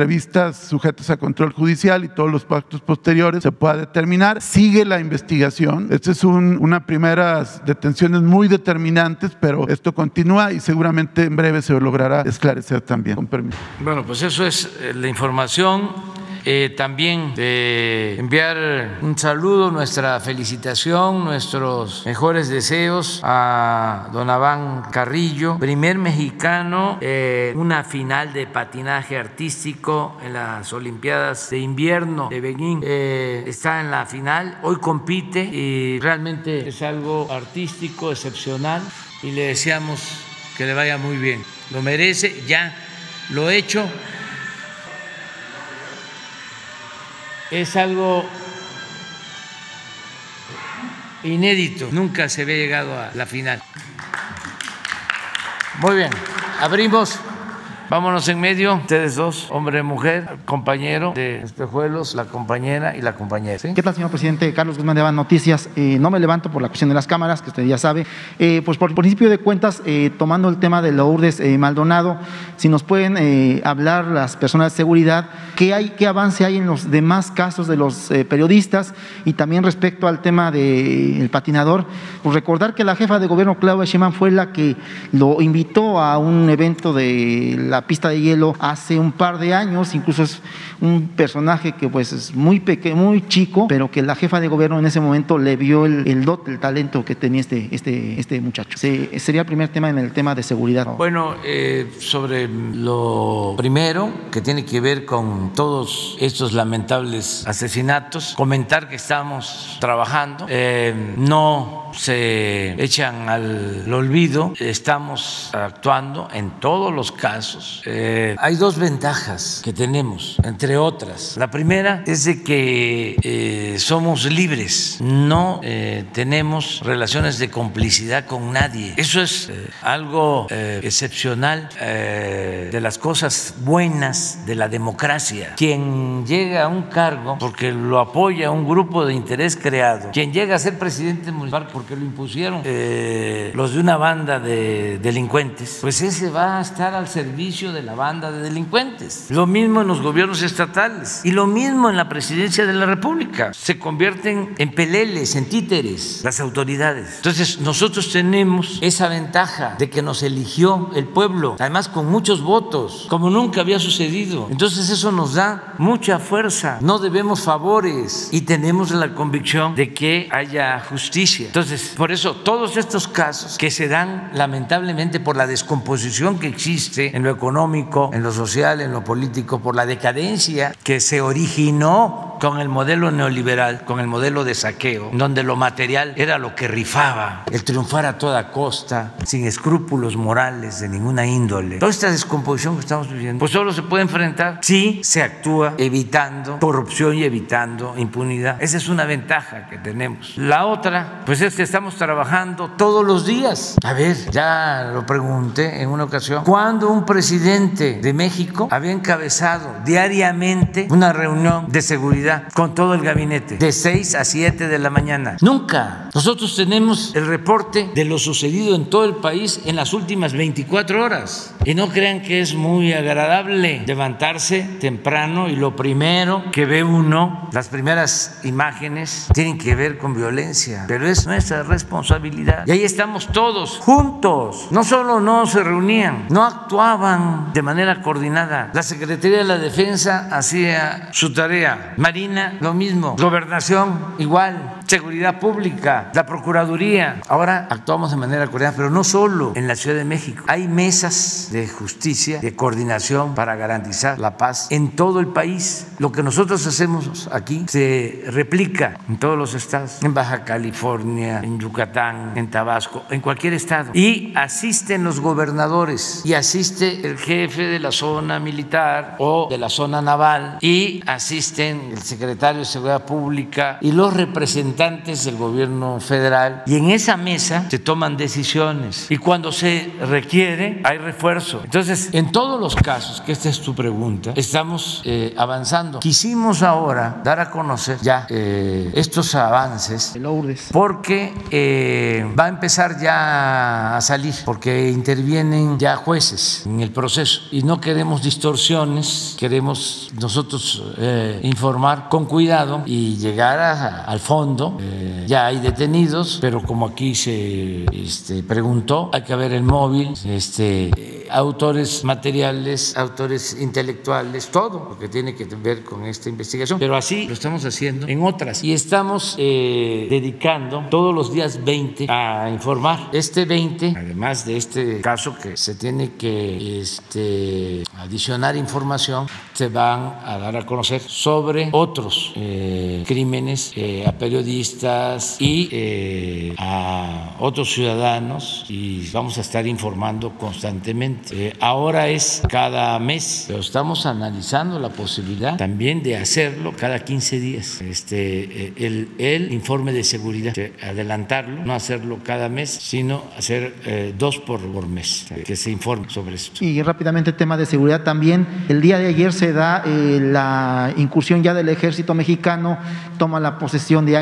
sujetas a control judicial y todos los pactos posteriores se pueda determinar. Sigue la investigación, esta es un, una primera detenciones muy determinantes, pero esto continúa y seguramente en breve se logrará esclarecer también. Con permiso. Bueno, pues eso es eh, la información. Eh, también de enviar un saludo, nuestra felicitación, nuestros mejores deseos a don Abán Carrillo, primer mexicano en una final de patinaje artístico en las Olimpiadas de Invierno de Benín. Eh, está en la final, hoy compite y realmente es algo artístico, excepcional y le deseamos que le vaya muy bien. Lo merece, ya lo hecho. Es algo inédito, nunca se había llegado a la final. Muy bien, abrimos. Vámonos en medio, ustedes dos, hombre mujer, compañero de Espejuelos, la compañera y la compañera. ¿sí? ¿Qué tal, señor presidente? Carlos Guzmán de Avan Noticias. Eh, no me levanto por la cuestión de las cámaras, que usted ya sabe. Eh, pues por principio de cuentas, eh, tomando el tema de Lourdes Maldonado, si nos pueden hablar las personas de seguridad, ¿qué, hay, qué avance hay en los demás casos de los periodistas? Y también respecto al tema del patinador, pues recordar que la jefa de gobierno, Claudia Sheinbaum, fue la que lo invitó a un evento de la pista de hielo hace un par de años, incluso es un personaje que pues es muy pequeño, muy chico, pero que la jefa de gobierno en ese momento le vio el, dote, el talento que tenía este, este, este muchacho. Se, sería el primer tema en el tema de seguridad. Bueno, eh, sobre lo primero, que tiene que ver con todos estos lamentables asesinatos, comentar que estamos trabajando, eh, no se echan al olvido, estamos actuando en todos los casos. Eh, hay dos ventajas que tenemos, entre otras. La primera es de que eh, somos libres, no eh, tenemos relaciones de complicidad con nadie. Eso es algo excepcional de las cosas buenas de la democracia. Quien llega a un cargo porque lo apoya un grupo de interés creado, quien llega a ser presidente municipal porque lo impusieron los de una banda de delincuentes, pues ese va a estar al servicio de la banda de delincuentes. Lo mismo en los gobiernos estatales y lo mismo en la presidencia de la República. Se convierten en peleles, en títeres las autoridades. Entonces nosotros tenemos esa ventaja de que nos eligió el pueblo, además con muchos votos, como nunca había sucedido. Entonces eso nos da mucha fuerza. No debemos favores y tenemos la convicción de que haya justicia. Entonces, por eso todos estos casos que se dan lamentablemente por la descomposición que existe en lo económico, en lo social, en lo político, por la decadencia que se originó con el modelo neoliberal, con el modelo de saqueo, donde lo material era lo que rifaba, el triunfar a toda costa, sin escrúpulos morales de ninguna índole. Toda esta descomposición que estamos viviendo, pues solo se puede enfrentar si se actúa evitando corrupción y evitando impunidad. Esa es una ventaja que tenemos. La otra, pues es que estamos trabajando todos los días. A ver, ya lo pregunté en una ocasión, ¿cuándo un presidente de México había encabezado diariamente una reunión de seguridad con todo el gabinete, de 6 a 7 de la mañana. Nunca. Nosotros tenemos el reporte de lo sucedido en todo el país en las últimas 24 horas. Y no crean que es muy agradable levantarse temprano y lo primero que ve uno, las primeras imágenes, tienen que ver con violencia. Pero es nuestra responsabilidad. Y ahí estamos todos juntos. No solo no se reunían, no actuaban de manera coordinada. La Secretaría de la Defensa hacía su tarea. Marina, lo mismo. Gobernación, igual seguridad pública, la Procuraduría. Ahora actuamos de manera coordinada, pero no solo en la Ciudad de México. Hay mesas de justicia, de coordinación para garantizar la paz en todo el país. Lo que nosotros hacemos aquí se replica en todos los estados, en Baja California, en Yucatán, en Tabasco, en cualquier estado. Y asisten los gobernadores y asiste el jefe de la zona militar o de la zona naval y asisten el secretario de Seguridad Pública y los representantes del gobierno federal y en esa mesa se toman decisiones y cuando se requiere hay refuerzo. Entonces, en todos los casos, que esta es tu pregunta, estamos eh, avanzando. Quisimos ahora dar a conocer ya eh, estos avances porque eh, va a empezar ya a salir, porque intervienen ya jueces en el proceso y no queremos distorsiones, queremos nosotros informar con cuidado y llegar al fondo eh, ya hay detenidos, pero como aquí se este, preguntó, hay que ver el móvil, este, autores materiales, autores intelectuales, todo lo que tiene que ver con esta investigación. Pero así lo estamos haciendo en otras. Y estamos eh, dedicando todos los días 20 a informar. Este 20, además de este caso que se tiene que este, adicionar información, se van a dar a conocer sobre otros eh, crímenes a periodistas y eh, a otros ciudadanos y vamos a estar informando constantemente. Eh, ahora es cada mes, pero estamos analizando la posibilidad también de hacerlo cada 15 días. Este, eh, el, informe de seguridad, adelantarlo, no hacerlo cada mes, sino hacer dos por, por mes, que se informe sobre esto. Y rápidamente tema de seguridad también. El día de ayer se da la incursión ya del ejército mexicano, toma la posesión de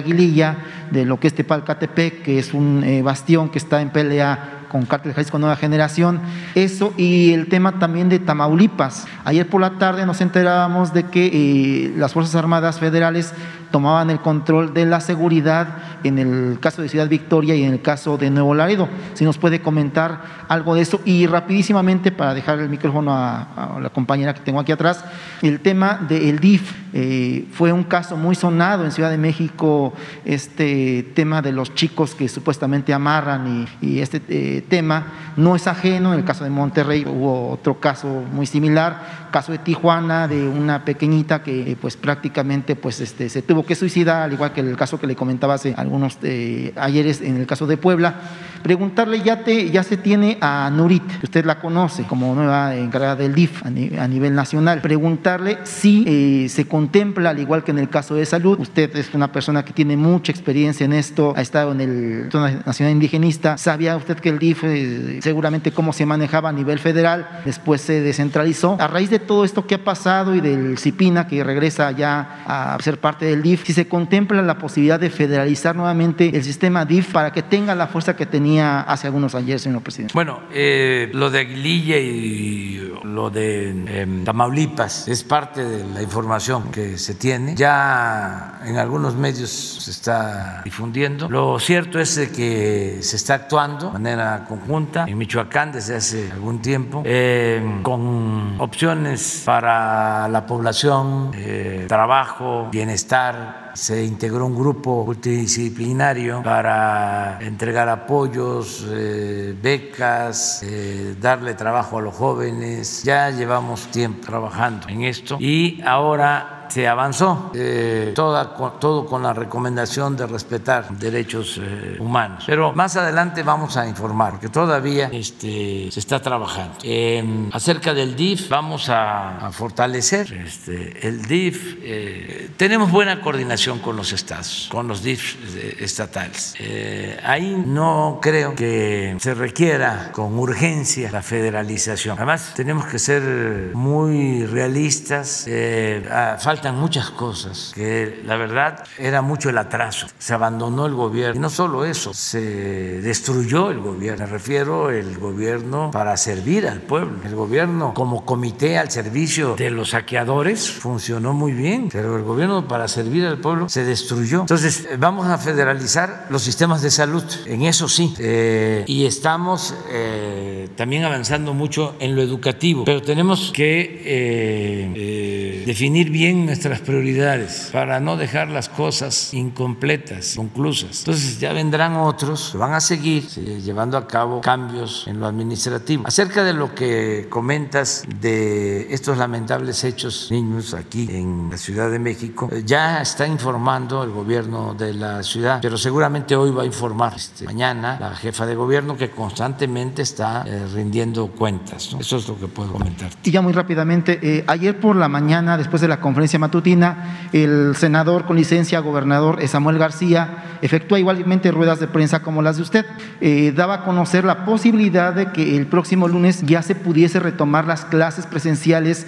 De lo que es Tepalcatepec, que es un eh, bastión que está en pelea con Cártel Jalisco Nueva Generación, eso y el tema también de Tamaulipas. Ayer por la tarde nos enterábamos de que eh, las Fuerzas Armadas Federales tomaban el control de la seguridad en el caso de Ciudad Victoria y en el caso de Nuevo Laredo. Si nos puede comentar algo de eso y rapidísimamente para dejar el micrófono a, la compañera que tengo aquí atrás, el tema del DIF eh, fue un caso muy sonado en Ciudad de México, este tema de los chicos que supuestamente amarran y, este eh, tema no es ajeno, en el caso de Monterrey hubo otro caso muy similar, caso de Tijuana de una pequeñita que pues prácticamente pues este se tuvo que suicida, al igual que el caso que le comentaba hace algunos eh, ayeres en el caso de Puebla. Preguntarle, ya, te, ya se tiene a Nurit, usted la conoce como nueva encargada del DIF a, nivel nacional. Preguntarle si eh, se contempla, al igual que en el caso de salud, usted es una persona que tiene mucha experiencia en esto, ha estado en el Nacional Indigenista, sabía usted que el DIF eh, seguramente cómo se manejaba a nivel federal, después se descentralizó. A raíz de todo esto que ha pasado y del CIPINA que regresa ya a ser parte del si se contempla la posibilidad de federalizar nuevamente el sistema DIF para que tenga la fuerza que tenía hace algunos años, señor presidente. Bueno, eh, lo de Aguililla y lo de em, Tamaulipas es parte de la información que se tiene. Ya en algunos medios se está difundiendo. Lo cierto es que se está actuando de manera conjunta en Michoacán desde hace algún tiempo em, con opciones para la población, eh, trabajo, bienestar se integró un grupo multidisciplinario para entregar apoyos, eh, becas, eh, darle trabajo a los jóvenes. Ya llevamos tiempo trabajando en esto y ahora se avanzó, eh, todo con la recomendación de respetar derechos eh, humanos. Pero más adelante vamos a informar, que todavía este, se está trabajando. acerca del DIF, vamos a, fortalecer este, el DIF. Eh, tenemos buena coordinación con los estados, con los DIF estatales. ahí no creo que se requiera con urgencia la federalización. Además, tenemos que ser muy realistas. falta faltan muchas cosas, que la verdad era mucho el atraso. Se abandonó el gobierno. Y no solo eso, se destruyó el gobierno. Me refiero el gobierno para servir al pueblo. El gobierno como comité al servicio de los saqueadores funcionó muy bien, pero el gobierno para servir al pueblo se destruyó. Entonces, vamos a federalizar los sistemas de salud, en eso sí. Eh, y estamos eh, también avanzando mucho en lo educativo, pero tenemos que eh, definir bien nuestras prioridades para no dejar las cosas incompletas, conclusas. Entonces ya vendrán otros que van a seguir llevando a cabo cambios en lo administrativo. Acerca de lo que comentas de estos lamentables hechos niños aquí en la Ciudad de México, ya está informando el gobierno de la ciudad, pero seguramente hoy va a informar este, mañana la jefa de gobierno que constantemente está eh, rindiendo cuentas. Eso es lo que puedo comentar. Y ya muy rápidamente, eh, ayer por la mañana, después de la conferencia matutina, el senador con licencia, gobernador Samuel García, efectúa igualmente ruedas de prensa como las de usted. Eh, daba a conocer la posibilidad de que el próximo lunes ya se pudiese retomar las clases presenciales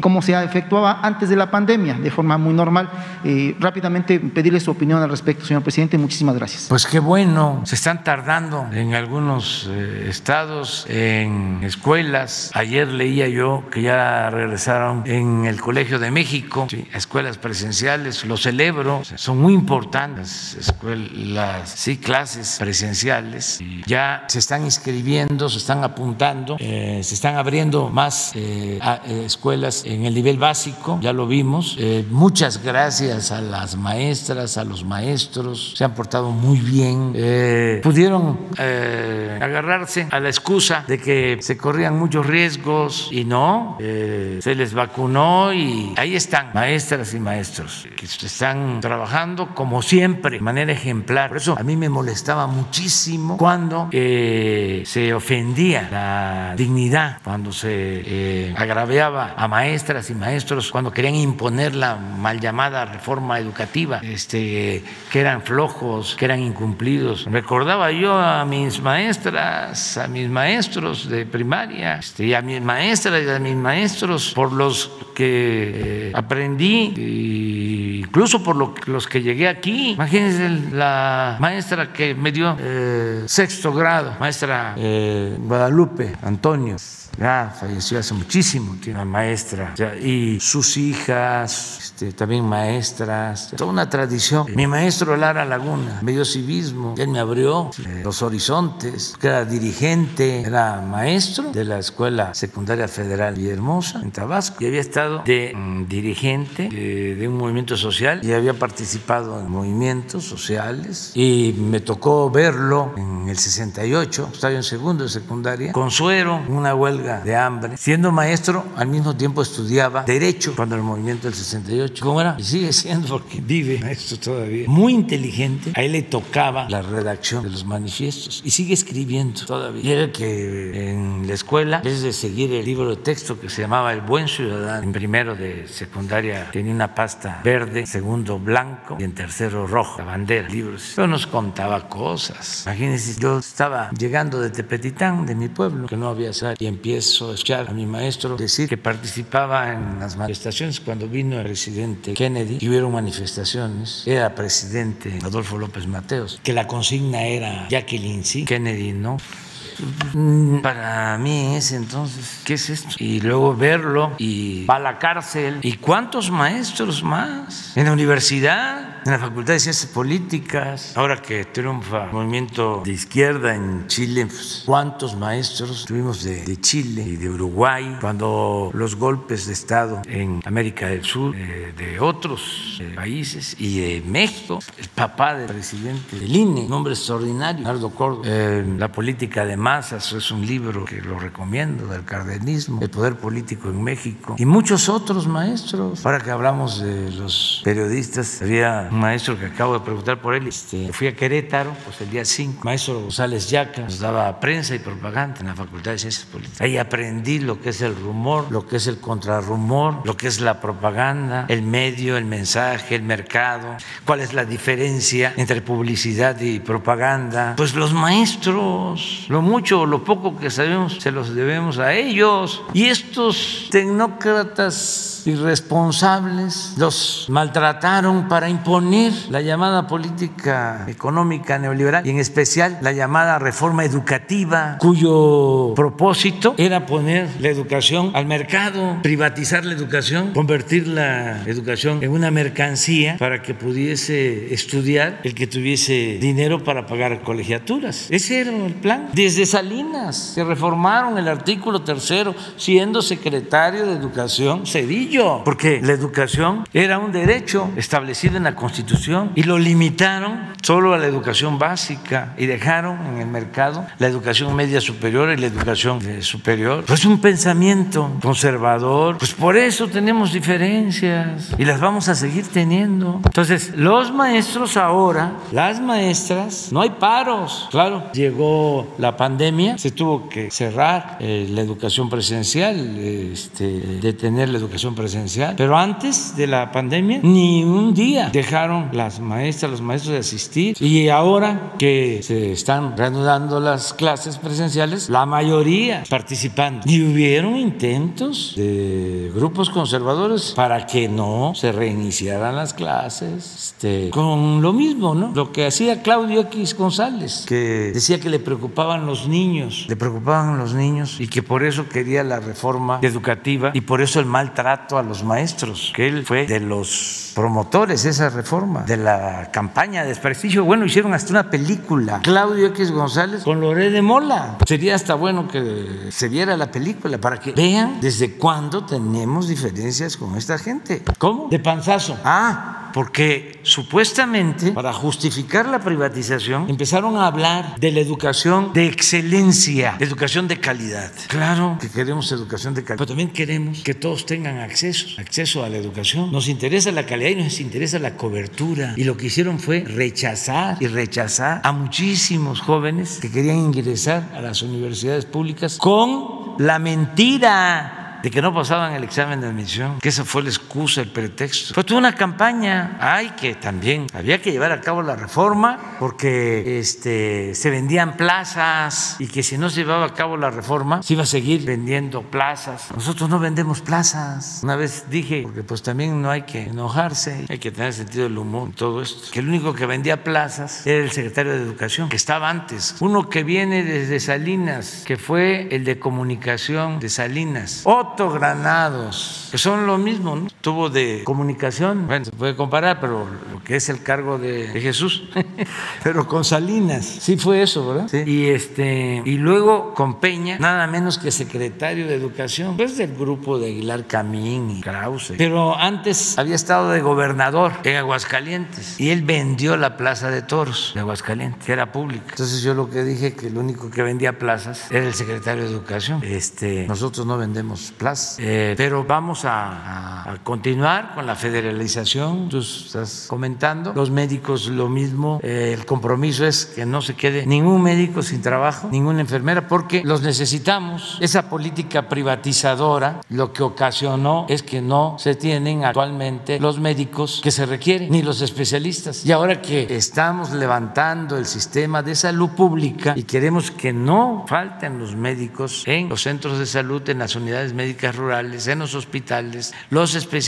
como se efectuaba antes de la pandemia, de forma muy normal. rápidamente pedirle su opinión al respecto, señor presidente. Muchísimas gracias. Pues qué bueno, se están tardando en algunos estados, en escuelas. Ayer leía yo que ya regresaron en el Colegio de México, escuelas presenciales, lo celebro, son muy importantes escuelas, sí, clases presenciales. ya se están inscribiendo, se están apuntando, eh, se están abriendo más eh, eh, escuelas en el nivel básico, ya lo vimos. muchas gracias a las maestras, a los maestros, se han portado muy bien, pudieron agarrarse a la excusa de que se corrían muchos riesgos y no, se les vacunó y ahí están maestras y maestros que están trabajando como siempre, de manera ejemplar. Por eso a mí me molestaba muchísimo cuando eh, se ofendía la dignidad, cuando se eh, agraviaba a maestras y maestros, cuando querían imponer la mal llamada reforma educativa, este, que eran flojos, que eran incumplidos. Recordaba yo a mis maestras, a mis maestros de primaria, este, y a mis maestras y a mis maestros por los que eh, aprendí, incluso por los que llegué aquí. Imagínense la maestra que me dio eh, sexto grado, maestra eh, Guadalupe Antonio ya falleció hace muchísimo, tiene una maestra, y sus hijas, este, también maestras, toda una tradición. Mi maestro Lara Laguna me dio civismo, él me abrió eh, los horizontes, que era dirigente, era maestro de la Escuela Secundaria Federal Villahermosa en Tabasco, y había estado de mm, dirigente de, de un movimiento social. Y había participado en movimientos sociales, y me tocó verlo en el 68, estaba en segundo de secundaria, con suero, una huelga de hambre. Siendo maestro, al mismo tiempo estudiaba Derecho cuando el movimiento del 68. ¿Cómo era? Y sigue siendo porque vive maestro todavía. Muy inteligente. A él le tocaba la redacción de los manifiestos y sigue escribiendo todavía. Y era que en la escuela, en vez de seguir el libro de texto que se llamaba El Buen Ciudadano, en primero de secundaria tenía una pasta verde, segundo blanco y en tercero rojo, la bandera, libros. Pero nos contaba cosas. Imagínense, yo estaba llegando de Tepetitán, de mi pueblo, que no había sal, y empieza empiezo a escuchar a mi maestro decir que participaba en las manifestaciones cuando vino el presidente Kennedy y hubieron manifestaciones. Era presidente Adolfo López Mateos, que la consigna era Jacqueline sí, Kennedy no. Para mí en ese entonces, ¿qué es esto? Y luego verlo y va a la cárcel. ¿Y cuántos maestros más? En la universidad en la Facultad de Ciencias Políticas, ahora que triunfa el movimiento de izquierda en Chile, pues, ¿cuántos maestros tuvimos de, Chile y de Uruguay? Cuando los golpes de Estado en América del Sur, eh, de otros eh, países y de México, el papá del presidente del INE, un hombre extraordinario, Leonardo Córdoba, eh, La política de masas, es un libro que lo recomiendo, del cardenismo, el poder político en México, y muchos otros maestros. Ahora que hablamos de los periodistas, había un maestro que acabo de preguntar por él, este, fui a Querétaro, pues el día 5, maestro González Yaca, nos daba prensa y propaganda en la Facultad de Ciencias Políticas. Ahí aprendí lo que es el rumor, lo que es el contrarrumor, lo que es la propaganda, el medio, el mensaje, el mercado, cuál es la diferencia entre publicidad y propaganda. Pues los maestros, lo mucho lo poco que sabemos, se los debemos a ellos. Y estos tecnócratas irresponsables los maltrataron para imponer la llamada política económica neoliberal y en especial la llamada reforma educativa, cuyo propósito era poner la educación al mercado, privatizar la educación, convertir la educación en una mercancía para que pudiese estudiar el que tuviese dinero para pagar colegiaturas. Ese era el plan. Desde Salinas se reformaron el artículo tercero, siendo secretario de Educación Cedillo, porque la educación era un derecho establecido en la Constitución y lo limitaron solo a la educación básica y dejaron en el mercado la educación media superior y la educación eh, superior. Pues un pensamiento conservador, pues por eso tenemos diferencias y las vamos a seguir teniendo. Entonces, los maestros ahora, las maestras, no hay paros. Claro, llegó la pandemia, se tuvo que cerrar eh, la educación presencial, este, detener la educación presencial, pero antes de la pandemia ni un día dejaron las maestras, los maestros de asistir y ahora que se están reanudando las clases presenciales, la mayoría participando. Y hubieron intentos de grupos conservadores para que no se reiniciaran las clases, este, con lo mismo, ¿no? Lo que hacía Claudio X González, que decía que le preocupaban los niños, le preocupaban los niños y que por eso quería la reforma educativa y por eso el maltrato a los maestros, que él fue de los promotores de esa reforma, de la campaña de desprestigio. Bueno, hicieron hasta una película, Claudio X González con Loré de Mola. Sería hasta bueno que se viera la película para que vean desde cuándo tenemos diferencias con esta gente. ¿Cómo? De panzazo. Ah, porque supuestamente para justificar la privatización empezaron a hablar de la educación de excelencia, educación de calidad. Claro que queremos educación de calidad, pero también queremos que todos tengan acceso, acceso a la educación. Nos interesa la calidad y nos interesa la cobertura. Y lo que hicieron fue rechazar y rechazar a muchísimos jóvenes que querían ingresar a las universidades públicas con la mentira de que no pasaban el examen de admisión, que esa fue la excusa, el pretexto. Fue toda una campaña, ay, que también había que llevar a cabo la reforma porque este, se vendían plazas y que si no se llevaba a cabo la reforma se iba a seguir vendiendo plazas. Nosotros no vendemos plazas. Una vez dije, porque pues también no hay que enojarse, hay que tener sentido del humor y todo esto, que el único que vendía plazas era el secretario de Educación, que estaba antes. Uno que viene desde Salinas, que fue el de comunicación de Salinas. Otro Granados, que son lo mismo, ¿no? Tuvo de comunicación, bueno, se puede comparar, pero lo que es el cargo de, de Jesús, pero con Salinas, sí fue eso, ¿verdad? Sí. Y este y luego con Peña, nada menos que secretario de Educación, pues del grupo de Aguilar Camín y Krause. Pero antes había estado de gobernador en Aguascalientes y él vendió la Plaza de Toros de Aguascalientes, que era pública. Entonces yo lo que dije que el único que vendía plazas era el secretario de Educación. Este, nosotros no vendemos plazas eh, pero vamos a, a, continuar con la federalización, tú estás comentando, los médicos lo mismo, eh, el compromiso es que no se quede ningún médico sin trabajo, ninguna enfermera, porque los necesitamos. Esa política privatizadora lo que ocasionó es que no se tienen actualmente los médicos que se requieren, ni los especialistas. Y ahora que estamos levantando el sistema de salud pública y queremos que no falten los médicos en los centros de salud, en las unidades médicas, rurales, en los hospitales, los especialistas,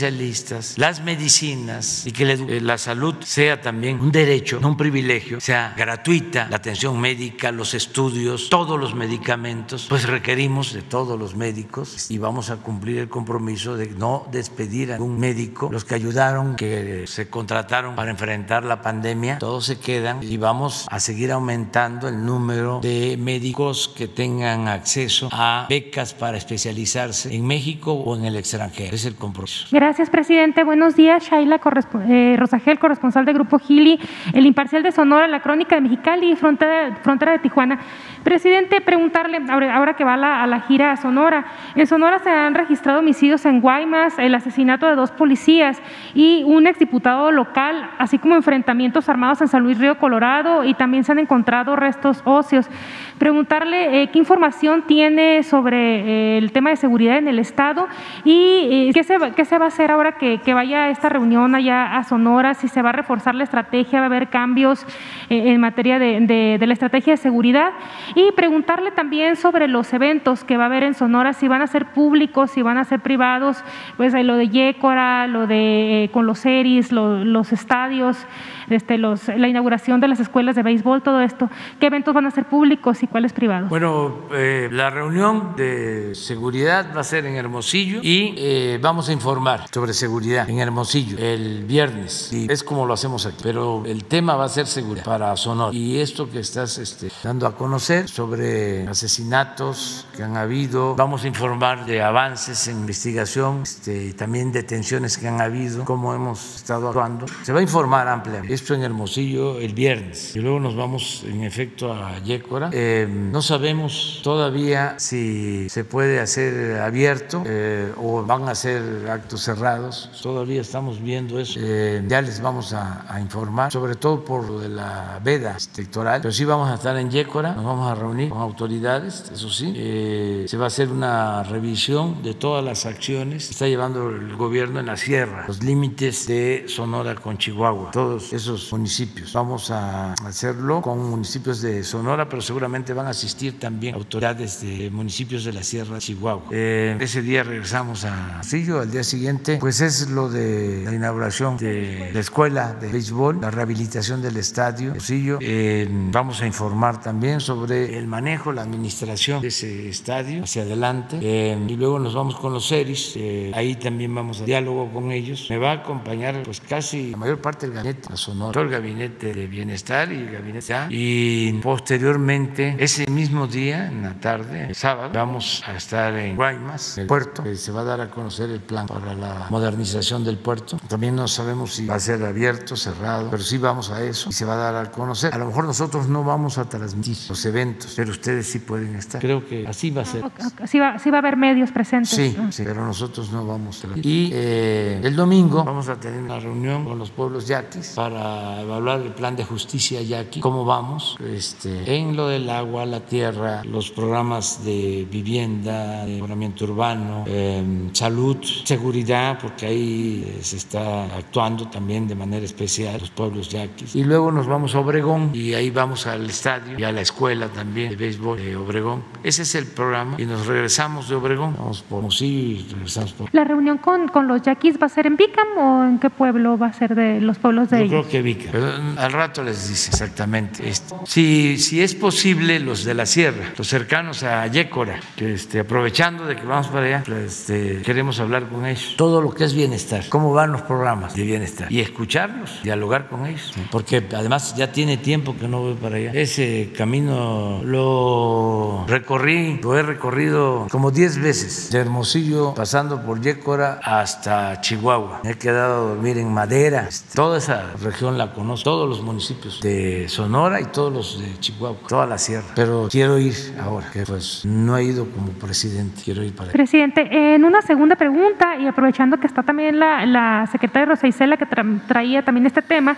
las medicinas y que eh, la salud sea también un derecho, un privilegio, sea gratuita, la atención médica, los estudios, todos los medicamentos, pues requerimos de todos los médicos y vamos a cumplir el compromiso de no despedir a un médico. Los que ayudaron, que se contrataron para enfrentar la pandemia, todos se quedan y vamos a seguir aumentando el número de médicos que tengan acceso a becas para especializarse en México o en el extranjero. Es el compromiso. Gracias, presidente. Buenos días. Shaila eh, Rosagel, corresponsal del Grupo Gili, el imparcial de Sonora, la crónica de Mexicali y frontera, de Tijuana. Presidente, preguntarle, ahora que va a la, gira a Sonora, en Sonora se han registrado homicidios en Guaymas, el asesinato de dos policías y un exdiputado local, así como enfrentamientos armados en San Luis Río Colorado y también se han encontrado restos óseos. Preguntarle eh, qué información tiene sobre eh, el tema de seguridad en el Estado y qué, se, qué se va a hacer ahora que, vaya esta reunión allá a Sonora, si se va a reforzar la estrategia, va a haber cambios eh, en materia de, la estrategia de seguridad y preguntarle también sobre los eventos que va a haber en Sonora, si van a ser públicos, si van a ser privados, pues lo de Yécora, lo de eh, con los series, lo, los estadios, este, los, la inauguración de las escuelas de béisbol, todo esto. ¿Qué eventos van a ser públicos y cuáles privados? Bueno, eh, la reunión de seguridad va a ser en Hermosillo y eh, vamos a informar sobre seguridad en Hermosillo el viernes. Y es como lo hacemos aquí, pero el tema va a ser seguridad para Sonora. Y esto que estás este, dando a conocer sobre asesinatos que han habido, vamos a informar de avances en investigación, este, también detenciones que han habido, cómo hemos estado actuando. Se va a informar ampliamente. Esto en Hermosillo el viernes. Y luego nos vamos en efecto a Yécora. Eh, no sabemos todavía si se puede hacer abierto eh, o van a ser actos cerrados. Todavía estamos viendo eso. Eh, ya les vamos a, a, informar, sobre todo por lo de la veda electoral. Pero sí vamos a estar en Yécora, nos vamos a reunir con autoridades, eso sí. Eh, se va a hacer una revisión de todas las acciones que está llevando el gobierno en la sierra, los límites de Sonora con Chihuahua, todos esos municipios. Vamos a hacerlo con municipios de Sonora, pero seguramente van a asistir también autoridades de municipios de la Sierra de Chihuahua. Eh, ese día regresamos a Sillo, al día siguiente, pues es lo de la inauguración de la escuela de béisbol, la rehabilitación del estadio Sillo. Eh, vamos a informar también sobre el manejo, la administración de ese estadio hacia adelante. Eh, y luego nos vamos con los seris, eh, ahí también vamos a diálogo con ellos. Me va a acompañar pues casi la mayor parte del gabinete, la Sonora, el gabinete de bienestar y el gabinete A. Y posteriormente, ese mismo día, en la tarde, el sábado, vamos a estar en Guaymas, el puerto, que se va a dar a conocer el plan para la modernización del puerto. También no sabemos si va a ser abierto, cerrado, pero sí vamos a eso y se va a dar a conocer. A lo mejor nosotros no vamos a transmitir los eventos, pero ustedes sí pueden estar. Creo que así va a ser. Sí va, sí va a haber medios presentes. Sí, sí pero nosotros no vamos a Y eh, el domingo vamos a tener una reunión con los pueblos yaquis para evaluar el plan de justicia yaqui, cómo vamos este, en lo del agua, la tierra, los programas de vivienda, de mejoramiento urbano, eh, salud, seguridad, porque ahí eh, se está actuando también de manera especial los pueblos yaquis. Y luego nos vamos a Obregón y ahí vamos al estadio y a la escuela también de béisbol de Obregón. Ese es el programa y nos regresamos de Obregón, vamos por Mosí y regresamos por... ¿La reunión con, con los yaquis va a ser en Bicam o en qué pueblo va a ser de los pueblos de ellos? Creo que Bicam, pero al rato les dice exactamente esto. Si, si es posible, los de la sierra, los cercanos a Yécora, que este, aprovechando de que vamos para allá, este, queremos hablar con ellos. Todo lo que es bienestar, cómo van los programas de bienestar y escucharlos, dialogar con ellos, porque además ya tiene tiempo que no voy para allá. Ese camino lo recorrí, lo he recorrido como 10 veces, de Hermosillo, pasando por Yécora hasta Chihuahua. Me he quedado a dormir en Madera, toda esa región la conozco, todos los municipios de Sonora y todos los de Chihuahua, toda la sierra. Pero quiero ir ahora, que pues no he ido como presidente, quiero ir para. Presidente, en una segunda pregunta, y aprovechando que está también la, la secretaria Rosa Isela, que tra traía también este tema,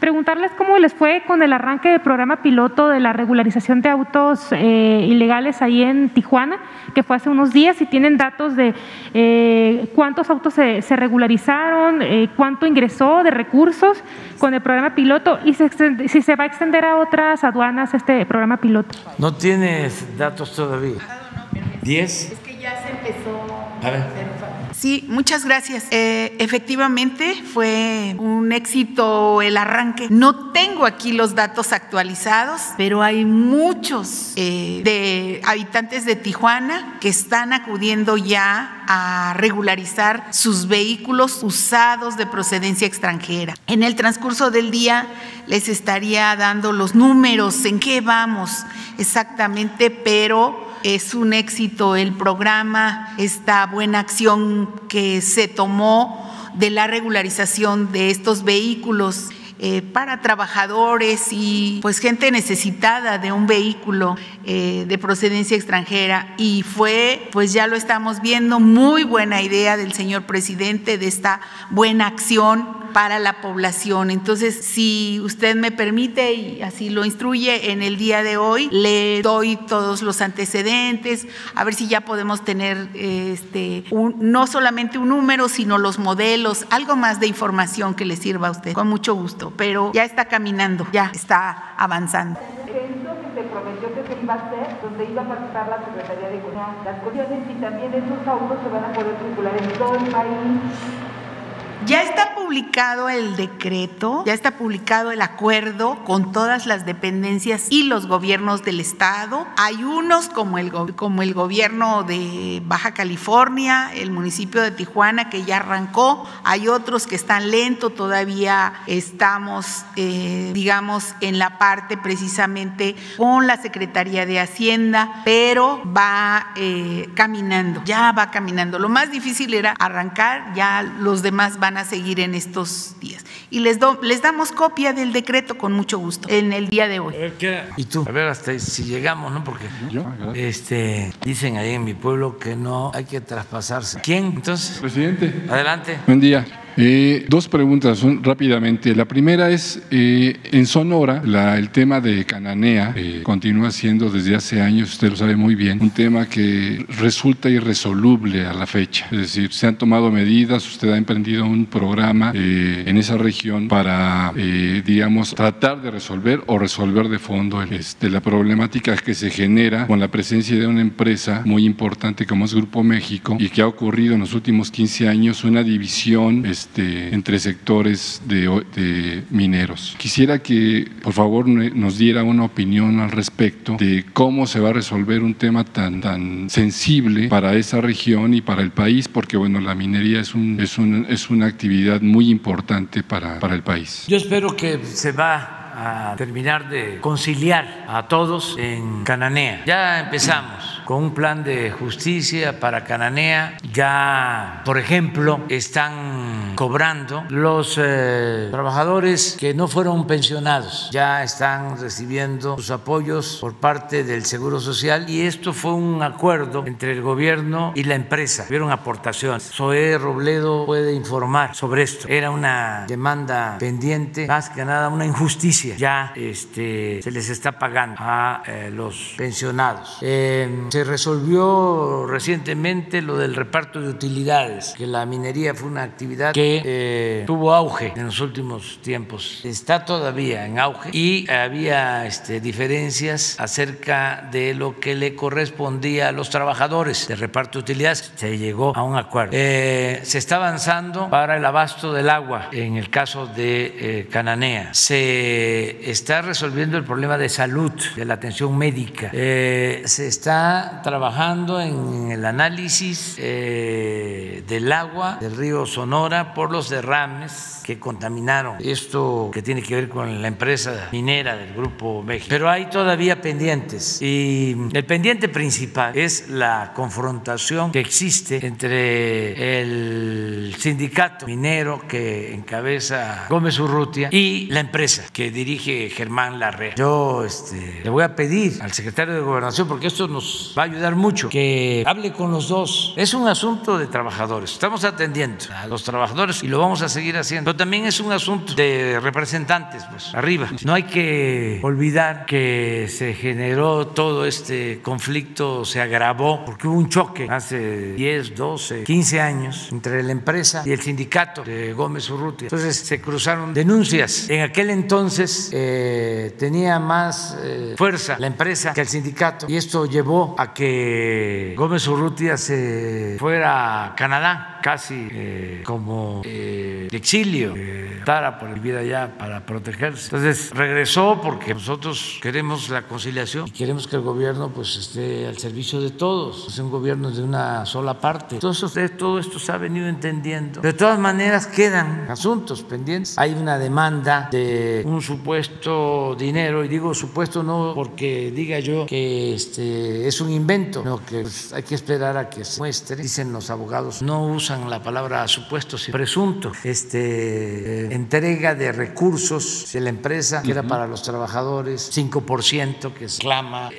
preguntarles cómo les fue con el arranque del programa piloto de la regularización de autos eh, ilegales ahí en Tijuana, que fue hace unos días, si tienen datos de eh, cuántos autos se, se regularizaron, eh, cuánto ingresó de recursos con el programa piloto y se, si se va a extender a otras aduanas este programa piloto. ¿No tienes datos todavía? ¿Diez? Es que ya se empezó A ver. Sí, muchas gracias. Eh, efectivamente, fue un éxito el arranque. No tengo aquí los datos actualizados, pero hay muchos eh, de habitantes de Tijuana que están acudiendo ya a regularizar sus vehículos usados de procedencia extranjera. En el transcurso del día les estaría dando los números, en qué vamos exactamente, pero es un éxito el programa, esta buena acción que se tomó de la regularización de estos vehículos. Eh, para trabajadores y pues gente necesitada de un vehículo eh, de procedencia extranjera. Y fue pues ya lo estamos viendo muy buena idea del señor presidente de esta buena acción para la población. Entonces, si usted me permite y así lo instruye, en el día de hoy le doy todos los antecedentes, a ver si ya podemos tener este, no solamente un número, sino los modelos, algo más de información que le sirva a usted, con mucho gusto, pero ya está caminando, ya está avanzando. Se prometió que se iba a hacer, donde iba a participar la Secretaría de Economía, las cuestiones y también esos autos se van a poder circular en todo el país. Ya está publicado el decreto, ya está publicado el acuerdo con todas las dependencias y los gobiernos del estado. Hay unos como el, como el gobierno de Baja California, el municipio de Tijuana que ya arrancó, hay otros que están lentos, todavía estamos, eh, digamos, en la parte precisamente con la Secretaría de Hacienda, pero va eh, caminando, ya va caminando. Lo más difícil era arrancar, ya los demás van a seguir en estos días. Y les, les damos copia del decreto con mucho gusto en el día de hoy. Y tú, a ver hasta si llegamos, ¿no? Porque este, dicen ahí en mi pueblo que no hay que traspasarse. ¿Quién entonces? Presidente. Adelante. Buen día. Eh, dos preguntas rápidamente. La primera es, eh, en Sonora, el tema de Cananea eh, continúa siendo desde hace años, usted lo sabe muy bien, un tema que resulta irresoluble a la fecha. Es decir, se han tomado medidas, usted ha emprendido un programa en esa región para, digamos, tratar de resolver o resolver de fondo este, la problemática que se genera con la presencia de una empresa muy importante como es Grupo México y que ha ocurrido en los últimos 15 años una división. Este, entre sectores de, mineros. Quisiera que por favor nos diera una opinión al respecto de cómo se va a resolver un tema tan, tan sensible para esa región y para el país, porque bueno, la minería es, un, es, un, es una actividad muy importante para, para el país. Yo espero que se va a terminar de conciliar a todos en Cananea. Ya empezamos con un plan de justicia para Cananea. Ya, por ejemplo, están cobrando los eh, trabajadores que no fueron pensionados. Ya están recibiendo sus apoyos por parte del Seguro Social y esto fue un acuerdo entre el gobierno y la empresa. Hubieron aportaciones. Zoé Robledo puede informar sobre esto. Era una demanda pendiente, más que nada una injusticia ya este, se les está pagando a eh, los pensionados. Eh, se resolvió recientemente lo del reparto de utilidades, que la minería fue una actividad que eh, tuvo auge en los últimos tiempos. Está todavía en auge y había este, diferencias acerca de lo que le correspondía a los trabajadores de reparto de utilidades. Se llegó a un acuerdo. se está avanzando para el abasto del agua en el caso de Cananea. Se está resolviendo el problema de salud, de la atención médica. Eh, se está trabajando en el análisis eh, del agua del río Sonora por los derrames que contaminaron. Esto que tiene que ver con la empresa minera del Grupo México. Pero hay todavía pendientes y el pendiente principal es la confrontación que existe entre el sindicato minero que encabeza Gómez Urrutia y la empresa que dirige Germán Larrea. Yo este, le voy a pedir al secretario de Gobernación, porque esto nos va a ayudar mucho, que hable con los dos. Es un asunto de trabajadores. Estamos atendiendo a los trabajadores y lo vamos a seguir haciendo. Pero también es un asunto de representantes, pues, arriba. No hay que olvidar que se generó todo este conflicto, se agravó, porque hubo un choque hace 10, 12, 15 años entre la empresa y el sindicato de Gómez Urrutia. Entonces se cruzaron denuncias. En aquel entonces, eh, tenía más eh, fuerza la empresa que el sindicato y esto llevó a que Gómez Urrutia se fuera a Canadá casi eh, como exilio, estara por vivir allá para protegerse. Entonces regresó porque nosotros queremos la conciliación y queremos que el gobierno pues esté al servicio de todos, es un gobierno de una sola parte. Entonces todo esto se ha venido entendiendo. De todas maneras quedan asuntos pendientes. Hay una demanda de un supuesto dinero, y digo supuesto no porque diga yo que este es un invento, sino que pues, hay que esperar a que se muestre. Dicen los abogados, no usan la palabra supuesto, sino presunto. Este, eh, entrega de recursos de la empresa, que era para los trabajadores, 5% que se clama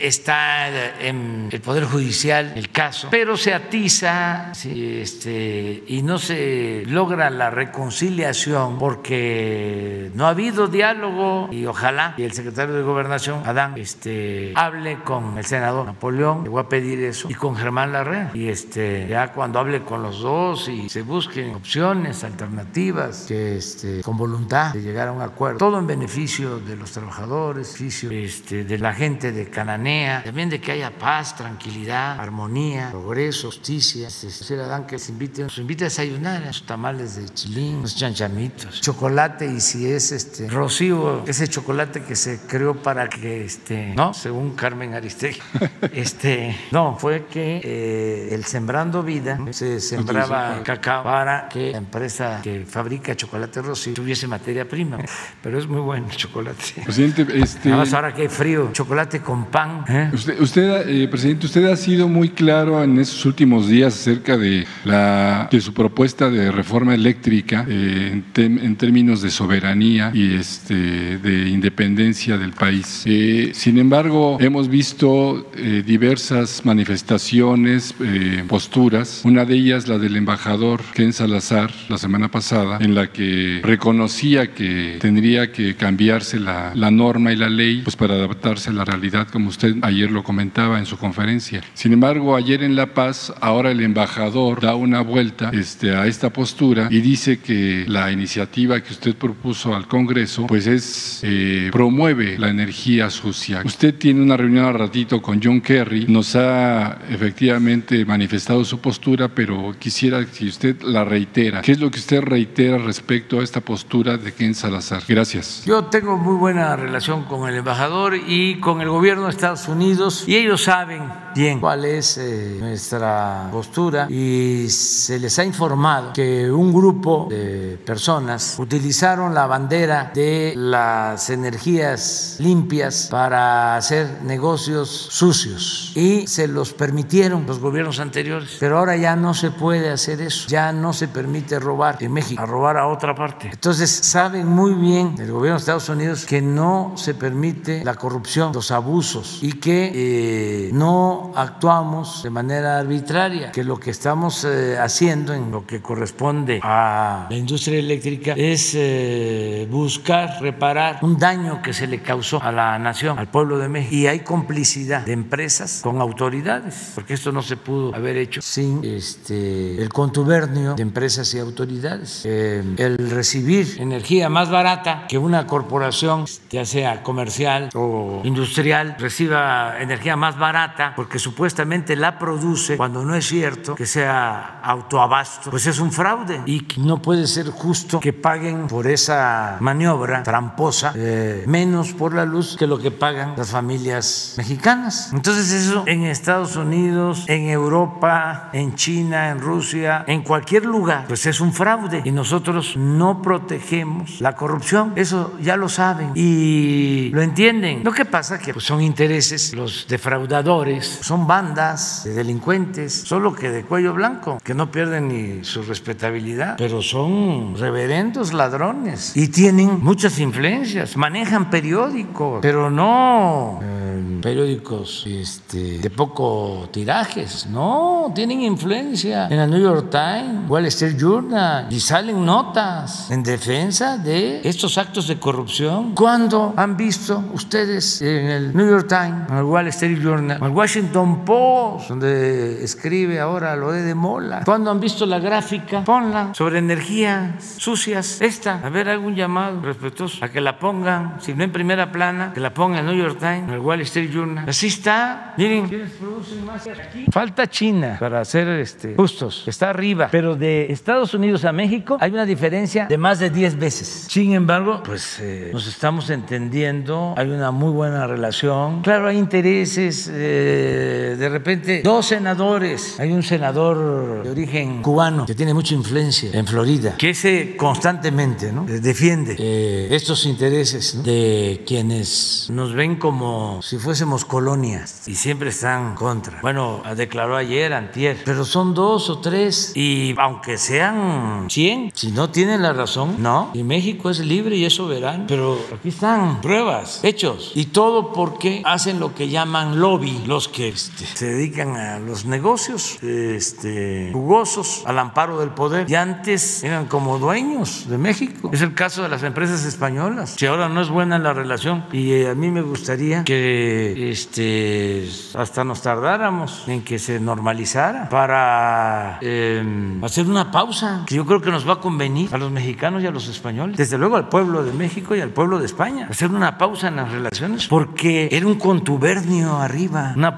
está en el Poder Judicial el caso, pero se atiza este, y no se logra la reconciliación porque no ha habido diálogo y ojalá y el secretario de Gobernación, Adán, este, hable con el senador Napoleón, le voy a pedir eso, y con Germán Larrea. Y este, ya cuando hable con los dos y se busquen opciones, alternativas, este, con voluntad de llegar a un acuerdo, todo en beneficio de los trabajadores, beneficio de la gente de Cananea, también de que haya paz, tranquilidad, armonía, progreso, justicia. Este, Adán que se invite, nos invite a desayunar los tamales de chilín, los chanchamitos, chocolate y si es este rocío, ese chocolate que se creó para que este, ¿no? Según Carmen Aristegui. este, no, fue que eh, el Sembrando Vida se sembraba cacao para que la empresa que fabrica chocolate rocío tuviese materia prima, pero es muy bueno el chocolate. Presidente, este ahora que hay frío, chocolate con pan. ¿Eh? Usted, usted eh, presidente, usted ha sido muy claro en estos últimos días acerca de la de su propuesta de reforma eléctrica eh, en, tem- en términos de soberanía y este de independencia del país. Eh, sin embargo, hemos visto eh, diversas manifestaciones, eh, posturas. Una de ellas, la del embajador Ken Salazar, la semana pasada, en la que reconocía que tendría que cambiarse la, la norma y la ley pues para adaptarse a la realidad, como usted ayer lo comentaba en su conferencia. Sin embargo, ayer en La Paz, ahora el embajador da una vuelta este, a esta postura y dice que la iniciativa que usted propuso al Congreso, pues es eh, promueve la energía sucia. Usted tiene una reunión al ratito con John Kerry, nos ha efectivamente manifestado su postura, pero quisiera que usted la reitera. ¿Qué es lo que usted reitera respecto a esta postura de Ken Salazar? Gracias. Yo tengo muy buena relación con el embajador y con el gobierno de Estados Unidos. Y ellos saben bien. cuál es eh, nuestra postura. Y se les ha informado que un grupo de personas utilizaron la bandera de las energías limpias para hacer negocios sucios. Y se los permitieron los gobiernos anteriores, pero ahora ya no se puede hacer eso, ya no se permite robar en México, a robar a otra parte. Entonces saben muy bien el gobierno de Estados Unidos que no se permite la corrupción, los abusos y que eh, no actuamos de manera arbitraria, que lo que estamos eh, haciendo en lo que corresponde a la industria eléctrica es eh, buscar reparar un daño que se le causó a la nación, al pueblo de México. Y hay complicidad de empresas con autoridades, porque esto no se pudo haber hecho sin este, el contubernio de empresas y autoridades. Eh, el recibir energía más barata que una corporación, ya sea comercial o industrial, reciba energía más barata porque supuestamente la produce cuando no es cierto que sea autoabasto, pues es un fraude y no puede ser justo que paguen por esa maniobra tramposa eh, menos por la luz que lo que pagan las familias mexicanas. Entonces eso en Estados Unidos, en Europa, en China, en Rusia, en cualquier lugar, pues es un fraude y nosotros no protegemos la corrupción. Eso ya lo saben y lo entienden. Lo que pasa que pues, son intereses, los defraudadores, son bandas de delincuentes, solo que de cuello blanco, que no pierden ni su respetabilidad, pero son reverendos ladrones y tienen muchas influencias, manejan periódicos, pero no eh, periódicos este, de poco tirajes, no, tienen influencia en el New York Times, Wall Street Journal y salen notas en defensa de estos actos de corrupción. ¿Cuándo han visto ustedes en el New York Times, en el Wall Street Journal, en el Washington Post, donde escribe ahora lo de Mola? ¿Cuándo han visto la gráfica? Ponla sobre energías sucias. Esta, a ver, hago un llamado respetuoso a que la pongan, si no en primera plana, que la pongan en el New York Times, en el Wall Street Journal. Así está. Miren, ¿quiénes producen más aquí? Falta China para ser este, justos, está arriba, pero de Estados Unidos a México hay una diferencia de más de 10 veces. Sin embargo, pues eh, nos estamos entendiendo, hay una muy buena relación. Claro, hay intereses, eh, de repente, dos senadores, hay un senador de origen cubano que tiene mucha influencia en Florida, que ese constantemente ¿no? defiende eh, estos intereses ¿no? de quienes nos ven como si fuésemos colonias y siempre están contra. Bueno, declaró ayer, antier, pero son dos o tres y aunque sean 100, si no tienen la razón, no. Y México es libre y es soberano, pero aquí están pruebas, hechos y todo porque hacen lo que llaman lobby, los que este, se dedican a los negocios este, jugosos al amparo del poder y antes eran como dueños de México. Es el caso de las empresas españolas. Si ahora no es buena la relación y eh, a mí me gustaría que este, hasta nos tardáramos en que se normalizara para em, hacer una pausa que yo creo que nos va a convenir a los mexicanos y a los españoles, desde luego al pueblo de México y al pueblo de España, hacer una pausa en las relaciones porque era un contubernio arriba, una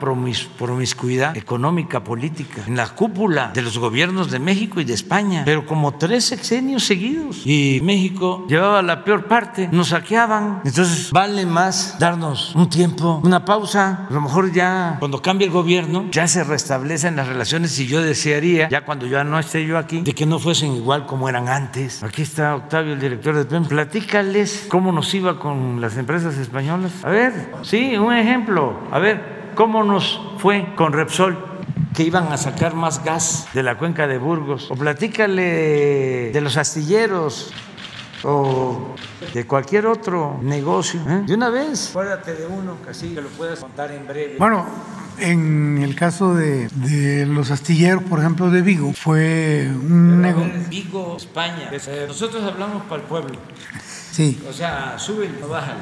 promiscuidad económica, política, en la cúpula de los gobiernos de México y de España, pero como tres sexenios seguidos. Y México llevaba la peor parte, nos saqueaban, entonces vale más darnos un tiempo, una pausa, a lo mejor ya cuando cambie el gobierno ya se restablecen las relaciones y yo desearía, ya cuando ya no esté yo aquí, de que no fuesen igual como eran antes. Aquí está Octavio, el director de PEM, platícales cómo nos iba con las empresas españolas. A ver, sí, un ejemplo, a ver, cómo nos fue con Repsol que iban a sacar más gas de la cuenca de Burgos. O platícale de los astilleros o de cualquier otro negocio. ¿eh? De una vez. Acuérdate de uno, que así que lo puedas contar en breve. Bueno, en el caso de, de los astilleros, por ejemplo, de Vigo, fue un negocio. Vigo, España. Nosotros hablamos para el pueblo. Sí. O sea, suben o bajan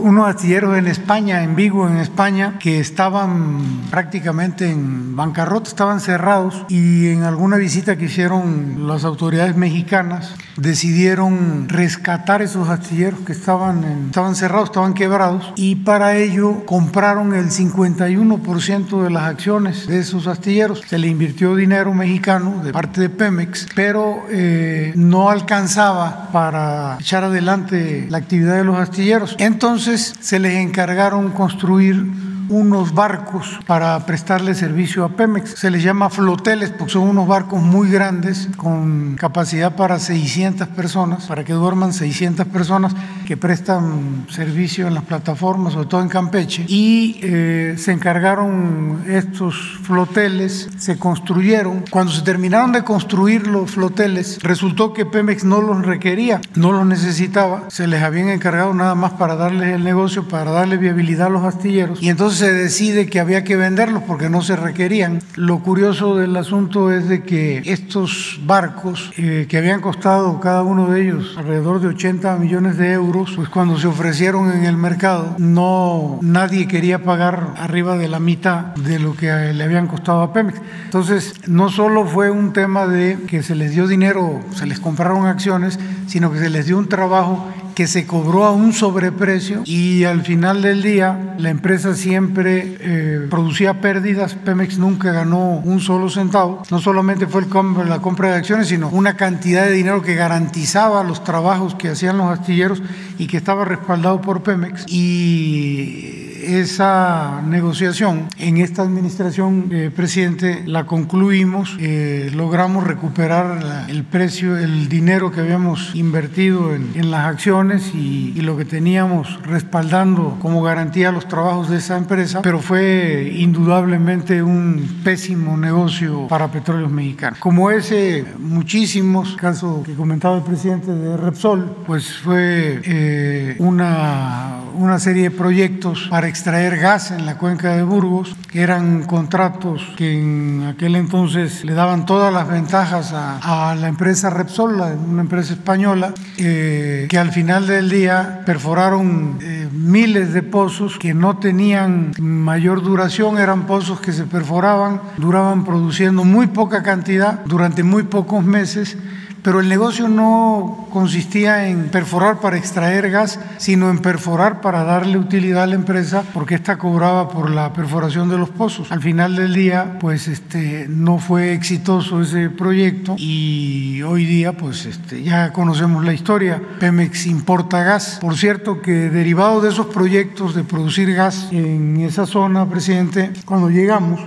unos astilleros en España, en Vigo, en España, que estaban prácticamente en bancarrota, estaban cerrados y en alguna visita que hicieron las autoridades mexicanas decidieron rescatar esos astilleros que estaban, estaban cerrados, estaban quebrados y para ello compraron el 51% de las acciones de esos astilleros. Se le invirtió dinero mexicano de parte de Pemex, pero eh, no alcanzaba para echar adelante la actividad de los astilleros. Entonces, entonces se les encargaron construir unos barcos para prestarle servicio a Pemex. Se les llama floteles porque son unos barcos muy grandes con capacidad para 600 personas, para que duerman 600 personas que prestan servicio en las plataformas, sobre todo en Campeche. Y eh, se encargaron estos floteles, se construyeron. Cuando se terminaron de construir los floteles, resultó que Pemex no los requería, no los necesitaba. Se les habían encargado nada más para darles el negocio, para darle viabilidad a los astilleros. Y entonces se decide que había que venderlos porque no se requerían. Lo curioso del asunto es de que estos barcos, eh, que habían costado cada uno de ellos alrededor de 80 millones de euros, pues cuando se ofrecieron en el mercado, no nadie quería pagar arriba de la mitad de lo que le habían costado a Pemex. Entonces, no solo fue un tema de que se les dio dinero, se les compraron acciones, sino que se les dio un trabajo que se cobró a un sobreprecio y al final del día la empresa siempre eh, producía pérdidas, Pemex nunca ganó un solo centavo, no solamente fue el la compra de acciones, sino una cantidad de dinero que garantizaba los trabajos que hacían los astilleros y que estaba respaldado por Pemex. Y esa negociación en esta administración, eh, presidente, la concluimos, eh, logramos recuperar el precio, el dinero que habíamos invertido en, las acciones y, lo que teníamos respaldando como garantía los trabajos de esa empresa, pero fue indudablemente un pésimo negocio para petróleos mexicanos. Como ese, muchísimos, caso que comentaba el presidente de Repsol, pues fue eh, una, una serie de proyectos para extraer gas en la cuenca de Burgos, eran contratos que en aquel entonces le daban todas las ventajas a, la empresa Repsol, una empresa española, eh, que al final del día perforaron eh, miles de pozos que no tenían mayor duración, eran pozos que se perforaban, duraban produciendo muy poca cantidad durante muy pocos meses pero el negocio no consistía en perforar para extraer gas, sino en perforar para darle utilidad a la empresa, porque ésta cobraba por la perforación de los pozos. Al final del día, pues este, no fue exitoso ese proyecto y hoy día, pues este, ya conocemos la historia. Pemex importa gas. Por cierto, que derivado de esos proyectos de producir gas en esa zona, presidente, cuando llegamos,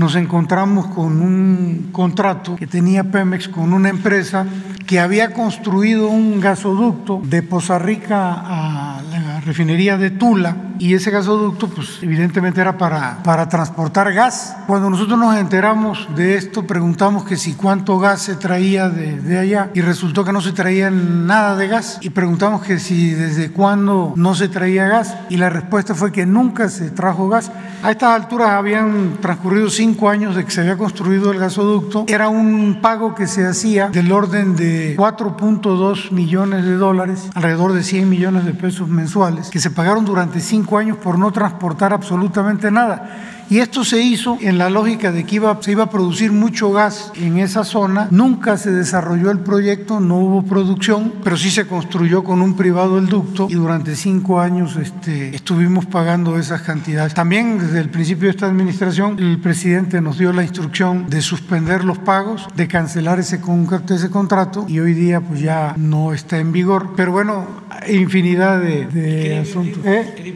nos encontramos con un contrato que tenía Pemex con una empresa que había construido un gasoducto de Poza Rica a la refinería de Tula y ese gasoducto pues evidentemente era para, para transportar gas. Cuando nosotros nos enteramos de esto preguntamos que si cuánto gas se traía de, de allá y resultó que no se traía nada de gas y preguntamos que si desde cuándo no se traía gas y la respuesta fue que nunca se trajo gas. A estas alturas habían transcurrido cinco años de que se había construido el gasoducto. Era un pago que se hacía del orden de 4.2 millones de dólares, alrededor de 100 millones de pesos mensuales, que se pagaron durante cinco años por no transportar absolutamente nada. Y esto se hizo en la lógica de que iba, se iba a producir mucho gas en esa zona. Nunca se desarrolló el proyecto, no hubo producción, pero sí se construyó con un privado el ducto y durante cinco años este, estuvimos pagando esas cantidades. También desde el principio de esta administración el presidente nos dio la instrucción de suspender los pagos, de cancelar ese, ese contrato y hoy día pues ya no está en vigor. Pero bueno, infinidad de, de asuntos. ¿Eh?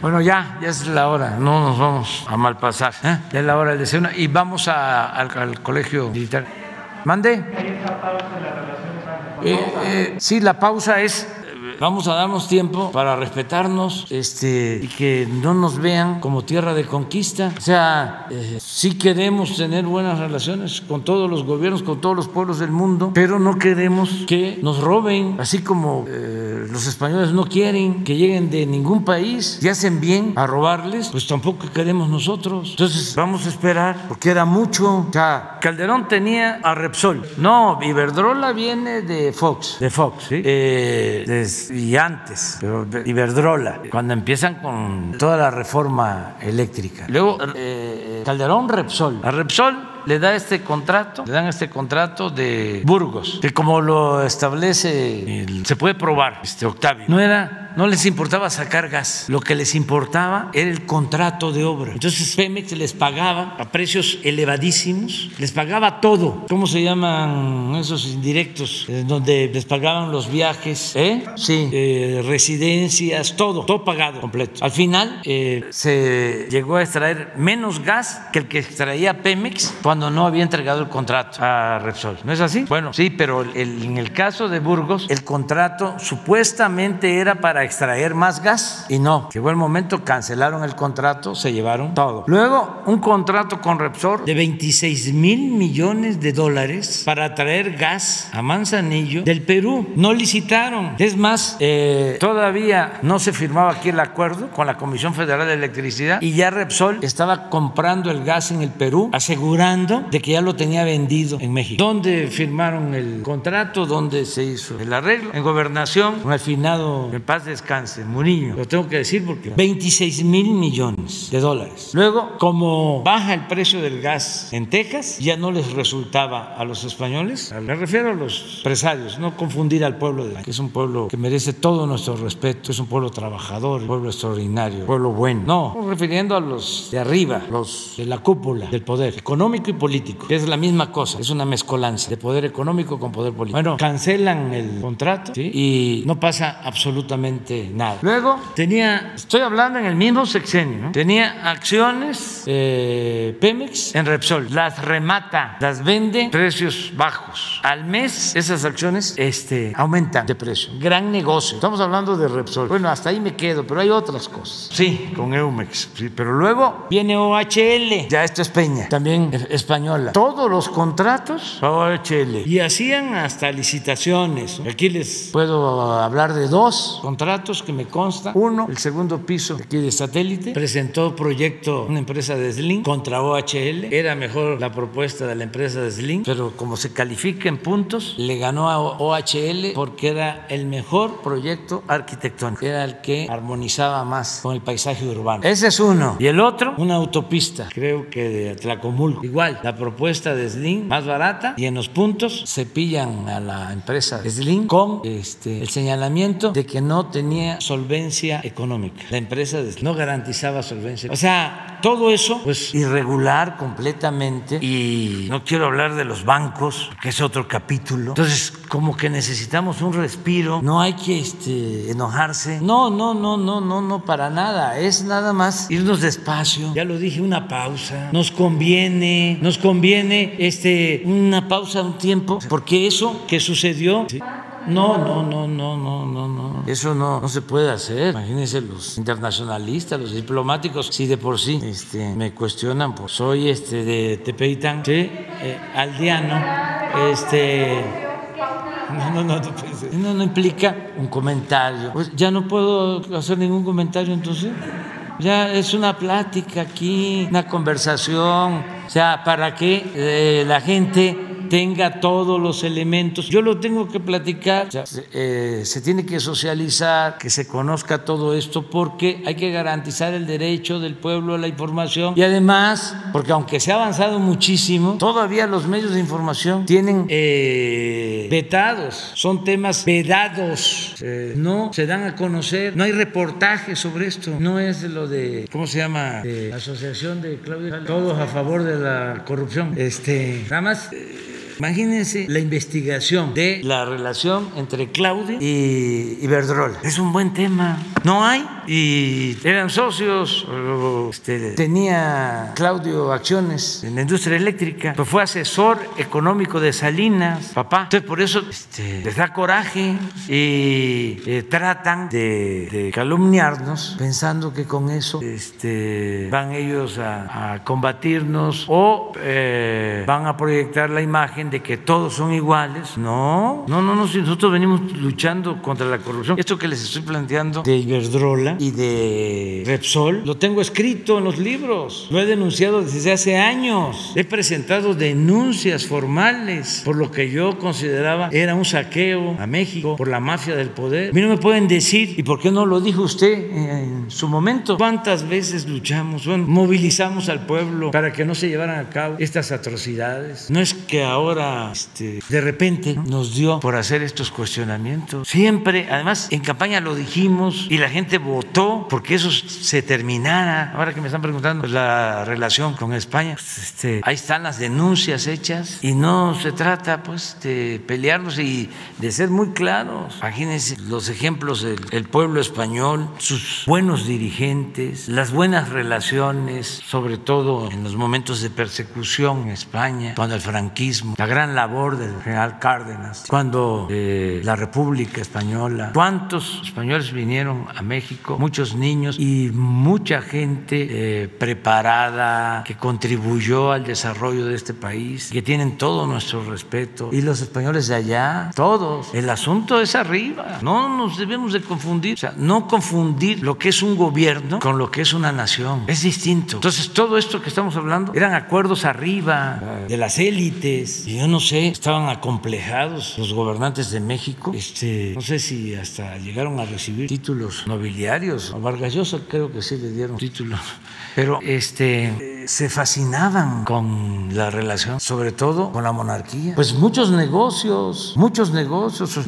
Bueno, ya, ya es la hora, no nos vamos a mal pasar. ¿eh? Ya es la hora del desayuno y vamos a, al, al, colegio militar. ¿Mande? Eh, eh, sí, la pausa es vamos a darnos tiempo para respetarnos este, y que no nos vean como tierra de conquista. O sea, eh, sí queremos tener buenas relaciones con todos los gobiernos, con todos los pueblos del mundo, pero no queremos que nos roben, así como eh, los españoles no quieren que lleguen de ningún país y hacen bien a robarles, pues tampoco queremos nosotros. Entonces vamos a esperar, porque era mucho. O sea, Calderón tenía a Repsol. No, Iberdrola viene de Fox, de Fox, ¿sí? Eh, de, y antes, pero Iberdrola, cuando empiezan con toda la reforma eléctrica. Luego, eh, Calderón Repsol. A Repsol le da este contrato, le dan este contrato de Burgos, que como lo establece, el, se puede probar, este Octavio, no era, no les importaba sacar gas, lo que les importaba era el contrato de obra. Entonces Pemex les pagaba a precios elevadísimos, les pagaba todo. ¿Cómo se llaman esos indirectos? Eh, donde les pagaban los viajes, ¿eh? Sí, eh, residencias, todo, todo pagado completo. Al final eh, se llegó a extraer menos gas que el que extraía Pemex cuando no había entregado el contrato a Repsol. ¿No es así? Bueno, sí, pero en el caso de Burgos, el contrato supuestamente era para extraer más gas y no. Llegó el momento, cancelaron el contrato, se llevaron todo. Luego, un contrato con Repsol de 26 mil millones de dólares para traer gas a Manzanillo del Perú. No licitaron. Es más, eh, todavía no se firmaba aquí el acuerdo con la Comisión Federal de Electricidad y ya Repsol estaba comprando el gas en el Perú, asegurando de que ya lo tenía vendido en México. ¿Dónde firmaron el contrato? ¿Dónde se hizo el arreglo? En gobernación, con el finado, en paz descanse, Muriño. Lo tengo que decir porque 26 mil millones de dólares. Luego, como baja el precio del gas en Texas, ya no les resultaba a los españoles, me refiero a los empresarios, no confundir al pueblo, de, que es un pueblo que merece todo nuestro respeto, es un pueblo trabajador, un pueblo extraordinario, un pueblo bueno. No, refiriendo a los de arriba, los de la cúpula del poder económico y político, que es la misma cosa, es una mezcolanza de poder económico con poder político. Bueno, cancelan el contrato ¿sí? y no pasa absolutamente nada. Luego tenía, estoy hablando en el mismo sexenio, ¿no? tenía acciones eh, Pemex en Repsol, las remata, las vende precios bajos. Al mes esas acciones este, aumentan de precio. Gran negocio. Estamos hablando de Repsol. Bueno, hasta ahí me quedo, pero hay otras cosas. Sí, con Eumex. Sí, pero luego viene OHL, ya esto es Peña, también española. Todos los contratos OHL y hacían hasta licitaciones. Aquí les puedo hablar de dos contratos que me consta. Uno, el segundo piso aquí de satélite, presentó proyecto una empresa de Slim contra OHL. Era mejor la propuesta de la empresa de Slim, pero como se califica en puntos, le ganó a OHL porque era el mejor proyecto arquitectónico. Era el que armonizaba más con el paisaje urbano. Ese es uno. Y el otro, una autopista, creo que de Atlacomulco. Igual, la propuesta de Slim más barata y en los puntos se pillan a la empresa Slim con este, el señalamiento de que no tenía solvencia económica. La empresa no garantizaba solvencia. O sea, todo eso, pues irregular completamente y no quiero hablar de los bancos, que es otro capítulo. Entonces, como que necesitamos un respiro, no hay que este, enojarse. No, no, no, no, no, no, para nada. Es nada más irnos despacio. Ya lo dije, una pausa. Nos conviene, nos conviene este, una pausa, un tiempo, porque eso que sucedió. ¿sí? No, no, no, no, no, no, no. Eso no, no se puede hacer. Imagínense los internacionalistas, los diplomáticos, si de por sí este, me cuestionan, pues soy este de Tepeitán, sí, eh, aldeano, este. No, no, no, no, no implica un comentario. Pues ya no puedo hacer ningún comentario entonces. Ya es una plática aquí, una conversación, o sea, para que eh, la gente tenga todos los elementos. Yo lo tengo que platicar, eh, se tiene que socializar, que se conozca todo esto, porque hay que garantizar el derecho del pueblo a la información. Y además, porque aunque se ha avanzado muchísimo, todavía los medios de información tienen eh, vetados, son temas vedados, eh, no se dan a conocer, no hay reportajes sobre esto, no es lo de, ¿cómo se llama? Asociación de Claudia, todos a favor de la corrupción. Este, nada más Imagínense la investigación de la relación entre Claudia y Iberdrola. Es un buen tema. No hay y eran socios. Este, tenía Claudio acciones en la industria eléctrica, pues fue asesor económico de Salinas, papá. Entonces por eso este, les da coraje y eh, tratan de, calumniarnos pensando que con eso este, van ellos a, combatirnos o eh, van a proyectar la imagen de que todos son iguales. No, no, no, no, si nosotros venimos luchando contra la corrupción. Esto que les estoy planteando de Iberdrola y de Repsol, lo tengo escrito en los libros, lo he denunciado desde hace años. He presentado denuncias formales por lo que yo consideraba era un saqueo a México por la mafia del poder. A mí no me pueden decir, ¿y por qué no lo dijo usted en su momento? ¿Cuántas veces luchamos, bueno, movilizamos al pueblo para que no se llevaran a cabo estas atrocidades? No es que ahora este, de repente nos dio por hacer estos cuestionamientos. Siempre, además, en campaña lo dijimos y la gente votó porque eso se terminara. Ahora que me están preguntando pues, la relación con España, pues, este, ahí están las denuncias hechas y no se trata pues de pelearnos y de ser muy claros. Imagínense los ejemplos del pueblo español, sus buenos dirigentes, las buenas relaciones, sobre todo en los momentos de persecución en España, cuando el franquismo, la gran labor del general Cárdenas, cuando eh, la República Española, cuántos españoles vinieron a México, muchos niños y mucha gente eh, preparada que contribuyó al desarrollo de este país, que tienen todo nuestro respeto. Y los españoles de allá, todos. El asunto es arriba. No nos debemos de confundir. O sea, no confundir lo que es un gobierno con lo que es una nación. Es distinto. Entonces, todo esto que estamos hablando eran acuerdos arriba de las élites yo no sé, estaban acomplejados los gobernantes de México. Este, no sé si hasta llegaron a recibir títulos nobiliarios. A Vargas Llosa creo que sí le dieron títulos. Pero este, se fascinaban con la relación, sobre todo con la monarquía. Pues muchos negocios, muchos negocios. Eh,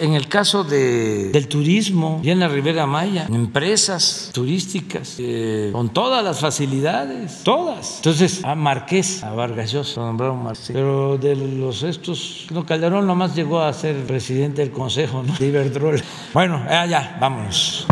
en el caso de, del turismo, y en la Ribera Maya, empresas turísticas eh, con todas las facilidades, todas. Entonces, a Marqués, a Vargas Llosa, lo nombraron Marqués. Pero de los estos, no, Calderón nomás llegó a ser presidente del Consejo ¿no? de Iberdrola. Bueno, ya, vámonos.